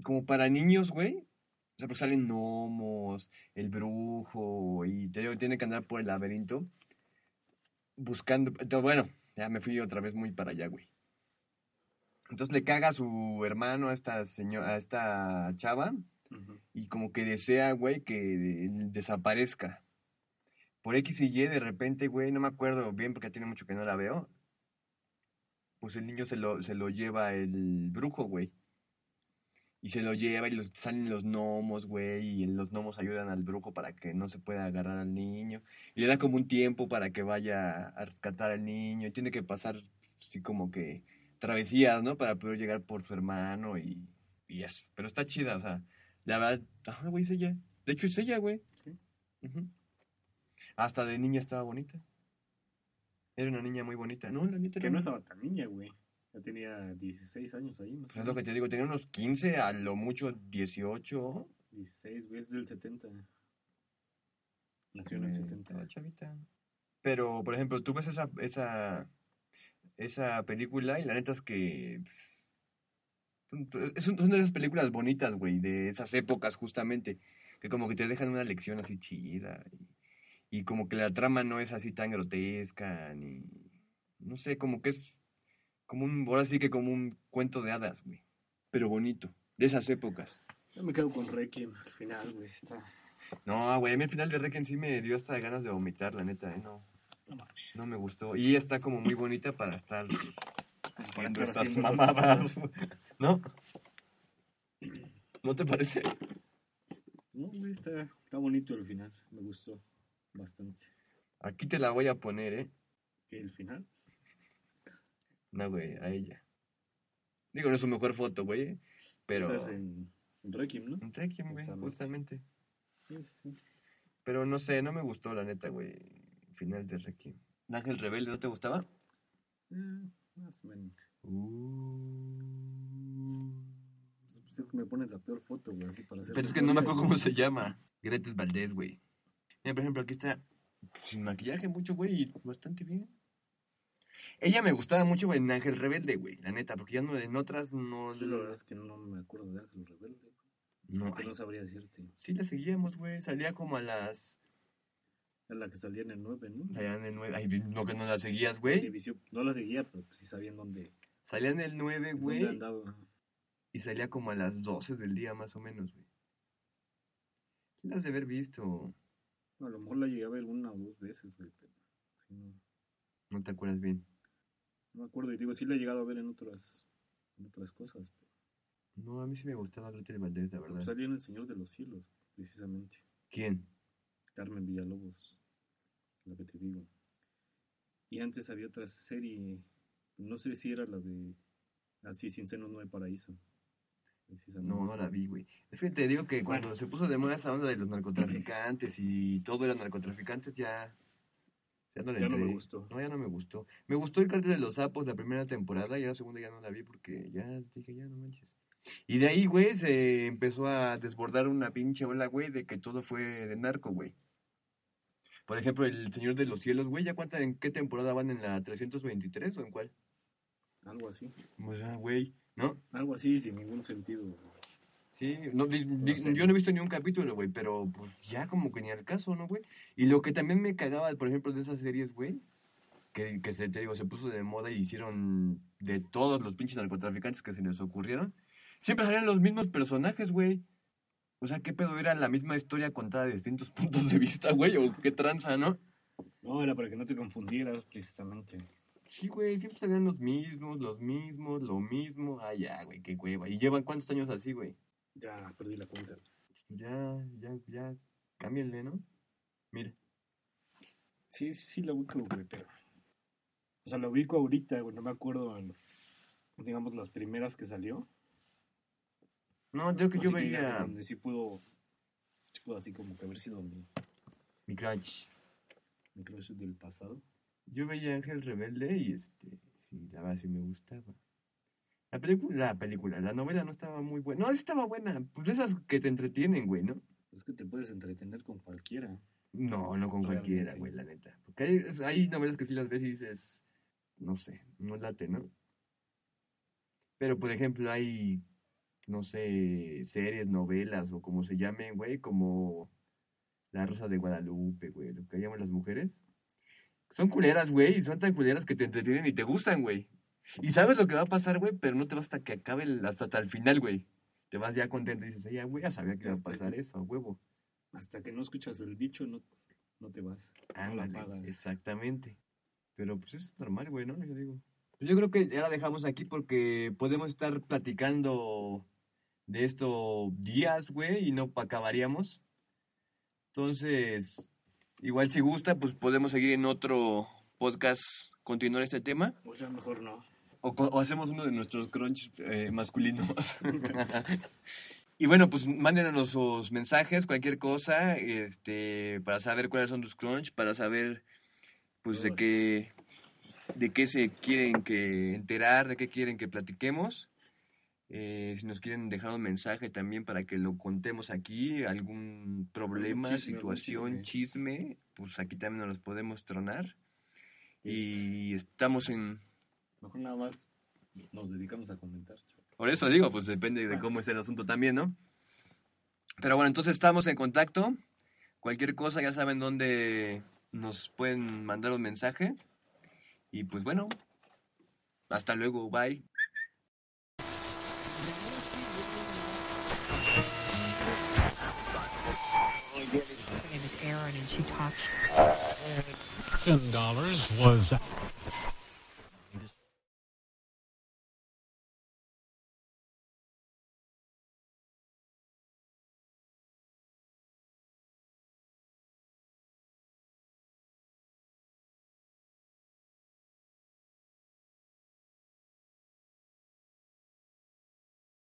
como para niños, güey. O sea, porque salen gnomos, el brujo, y te tiene que andar por el laberinto buscando. Entonces, bueno, ya me fui otra vez muy para allá, güey. Entonces le caga a su hermano, a esta señora, a esta chava, y como que desea, güey, que desaparezca. Por X y Y, de repente, güey, no me acuerdo bien porque tiene mucho que no la veo. Pues el niño se lo, se lo lleva el brujo, güey. Y se lo lleva y los, salen los gnomos, güey, y los gnomos ayudan al brujo para que no se pueda agarrar al niño. Y le da como un tiempo para que vaya a rescatar al niño. Y tiene que pasar, así como que, travesías, ¿no? Para poder llegar por su hermano y, y eso. Pero está chida, o sea, la verdad, ajá, güey, es ella. De hecho, es ella, güey. Sí. Ujú. Hasta de niña estaba bonita. Era una niña muy bonita. No, la neta Que no estaba tan niña, güey. Ya tenía 16 años ahí, más o Es lo que menos. te digo, tenía unos 15, a lo mucho 18. 16, güey, es del 70. Nació en el Eh, 70. estaba chavita. Pero, por ejemplo, tú ves esa, esa, esa película y la neta es que... Es un- son de esas películas bonitas, güey, de esas épocas justamente, que como que te dejan una lección así chida. Y, y como que la trama no es así tan grotesca, ni... No sé, como que es como un... Ahora sí que como un cuento de hadas, güey. Pero bonito, de esas épocas. Yo me quedo con Requiem al final, güey. Está... No, güey, a mí al final de Requiem sí me dio hasta ganas de vomitar, la neta, ¿eh? No, No mames. no me gustó. Y ella está como muy bonita para estar haciendo estar esas mamadas. ¿No? ¿No te parece? No, güey, está, está bonito el final. Me gustó bastante. Aquí te la voy a poner, ¿eh? ¿El final? No, güey, a ella. Digo, no es su mejor foto, güey, pero... Estás en, en Requiem, ¿no? En Requiem, güey, justamente. Sí, sí, sí. Pero no sé, no me gustó, la neta, güey, final de Requiem. ¿Ángel Rebelde no te gustaba? Eh, más o menos. Uh... Pues es que me pones la peor foto, güey, así para hacer. Pero es que no me acuerdo cómo se llama. Gretes Valdés, güey. Mira, por ejemplo, aquí está sin maquillaje mucho, güey, y bastante bien. Ella me gustaba mucho güey, en Ángel Rebelde, güey, la neta, porque ya no, en otras no... Yo la verdad es que no me acuerdo de Ángel Rebelde. güey. No, no sabría decirte. sí la seguíamos, güey, salía como a las... La que salía en el 9, ¿no? Salían el 9, ay, no que no la seguías, güey. No la seguía, pero pues sí sabían dónde, Salían el 9, dónde güey, andaba. y salía como a las 12 del día, más o menos, güey. ¿Qué las de haber visto? A lo mejor la llegué a ver una o dos veces, güey, pero sí, no, No te acuerdas bien. no me acuerdo. Y digo, sí la he llegado a ver en otras, en otras cosas. Pero No, a mí sí me gustaba Gretes Valdés, la verdad. salía en El Señor de los Cielos, precisamente. ¿Quién? Carmen Villalobos, la que te digo. Y antes había otra serie, no sé si era la de Así sin senos no hay paraíso. No, no la vi, güey. Es que te digo que cuando se puso de moda esa onda de los narcotraficantes y todo eran narcotraficantes, ya. Ya no le Ya no me gustó. No, ya no me gustó. Me gustó el cartel de los sapos la primera temporada y la segunda ya no la vi porque ya dije, ya no manches. Y de ahí, güey, se empezó a desbordar una pinche ola, güey, de que todo fue de narco, güey. Por ejemplo, El Señor de los Cielos, güey, ¿ya cuánta, en qué temporada van? ¿En la 323 o en cuál? Algo así. O sea, güey, ¿no? Algo así sin ningún sentido. Sí, no, di- di- sé. yo no he visto ni un capítulo, güey, pero pues ya como que ni al caso, ¿no, güey? Y lo que también me cagaba, por ejemplo, de esas series, güey, que, que se, te digo, se puso de moda y hicieron de todos los pinches narcotraficantes que se les ocurrieron, siempre salían los mismos personajes, güey. O sea, ¿qué pedo era la misma historia contada de distintos puntos de vista, güey? ¿O qué tranza, no? No, era para que no te confundieras, precisamente. Sí, güey, siempre salían los mismos, los mismos, lo mismo. Ah, ya, güey, qué hueva. ¿Y llevan cuántos años así, güey? Ya perdí la cuenta. Ya, ya, ya, cámbienle, ¿no? Mira. Sí, sí, sí la ubico, güey, pero... O sea, la ubico ahorita, güey, no me acuerdo, en, digamos, las primeras que salió. No, creo que yo veía Donde sí pudo, sí pudo así como que haber sido mi, mi crush. mi crush del pasado. Yo veía Ángel Rebelde y este, sí, la verdad sí me gustaba. La película, la película, la novela no estaba muy buena. No, estaba buena. Pues esas que te entretienen, güey, ¿no? Es que te puedes entretener con cualquiera. No, no con cualquiera, güey, la neta. Porque hay, hay novelas que sí las ves y dices, no sé, no late, ¿no? Pero, por ejemplo, hay, no sé, series, novelas o como se llamen, güey, como La Rosa de Guadalupe, güey, lo que llaman las mujeres. Son culeras, güey, y son tan culeras que te entretienen y te gustan, güey. Y sabes lo que va a pasar, güey, pero no te vas hasta que acabe, el- hasta, hasta el final, güey. Te vas ya contento y dices, "Ay, ya, güey, ya sabía que iba a pasar que- eso, a huevo. Hasta que no escuchas el dicho, no, no te vas. No la Ándale, pagas. exactamente. Pero pues eso es normal, güey, ¿no? Yo digo. Pues yo creo que ya la dejamos aquí porque podemos estar platicando de esto días, güey, y no acabaríamos. Entonces, igual si gusta, pues podemos seguir en otro podcast, continuar este tema. O ya mejor no. O hacemos uno de nuestros crunch eh, masculinos. y bueno, pues mándenos sus mensajes, cualquier cosa, este, para saber cuáles son tus crunch, para saber, pues, de qué, de qué se quieren que enterar, de qué quieren que platiquemos. Eh, si nos quieren dejar un mensaje también para que lo contemos aquí, algún problema, chisme, situación, chisme, pues aquí también nos los podemos tronar. Y estamos en, Mejor nada más nos dedicamos a comentar. por eso digo, pues depende de cómo esté el asunto también, ¿no? Pero bueno, entonces estamos en contacto. Cualquier cosa ya saben dónde nos pueden mandar un mensaje. Y pues bueno, hasta luego, bye. Name is Erin, and she talks. Ten dollars was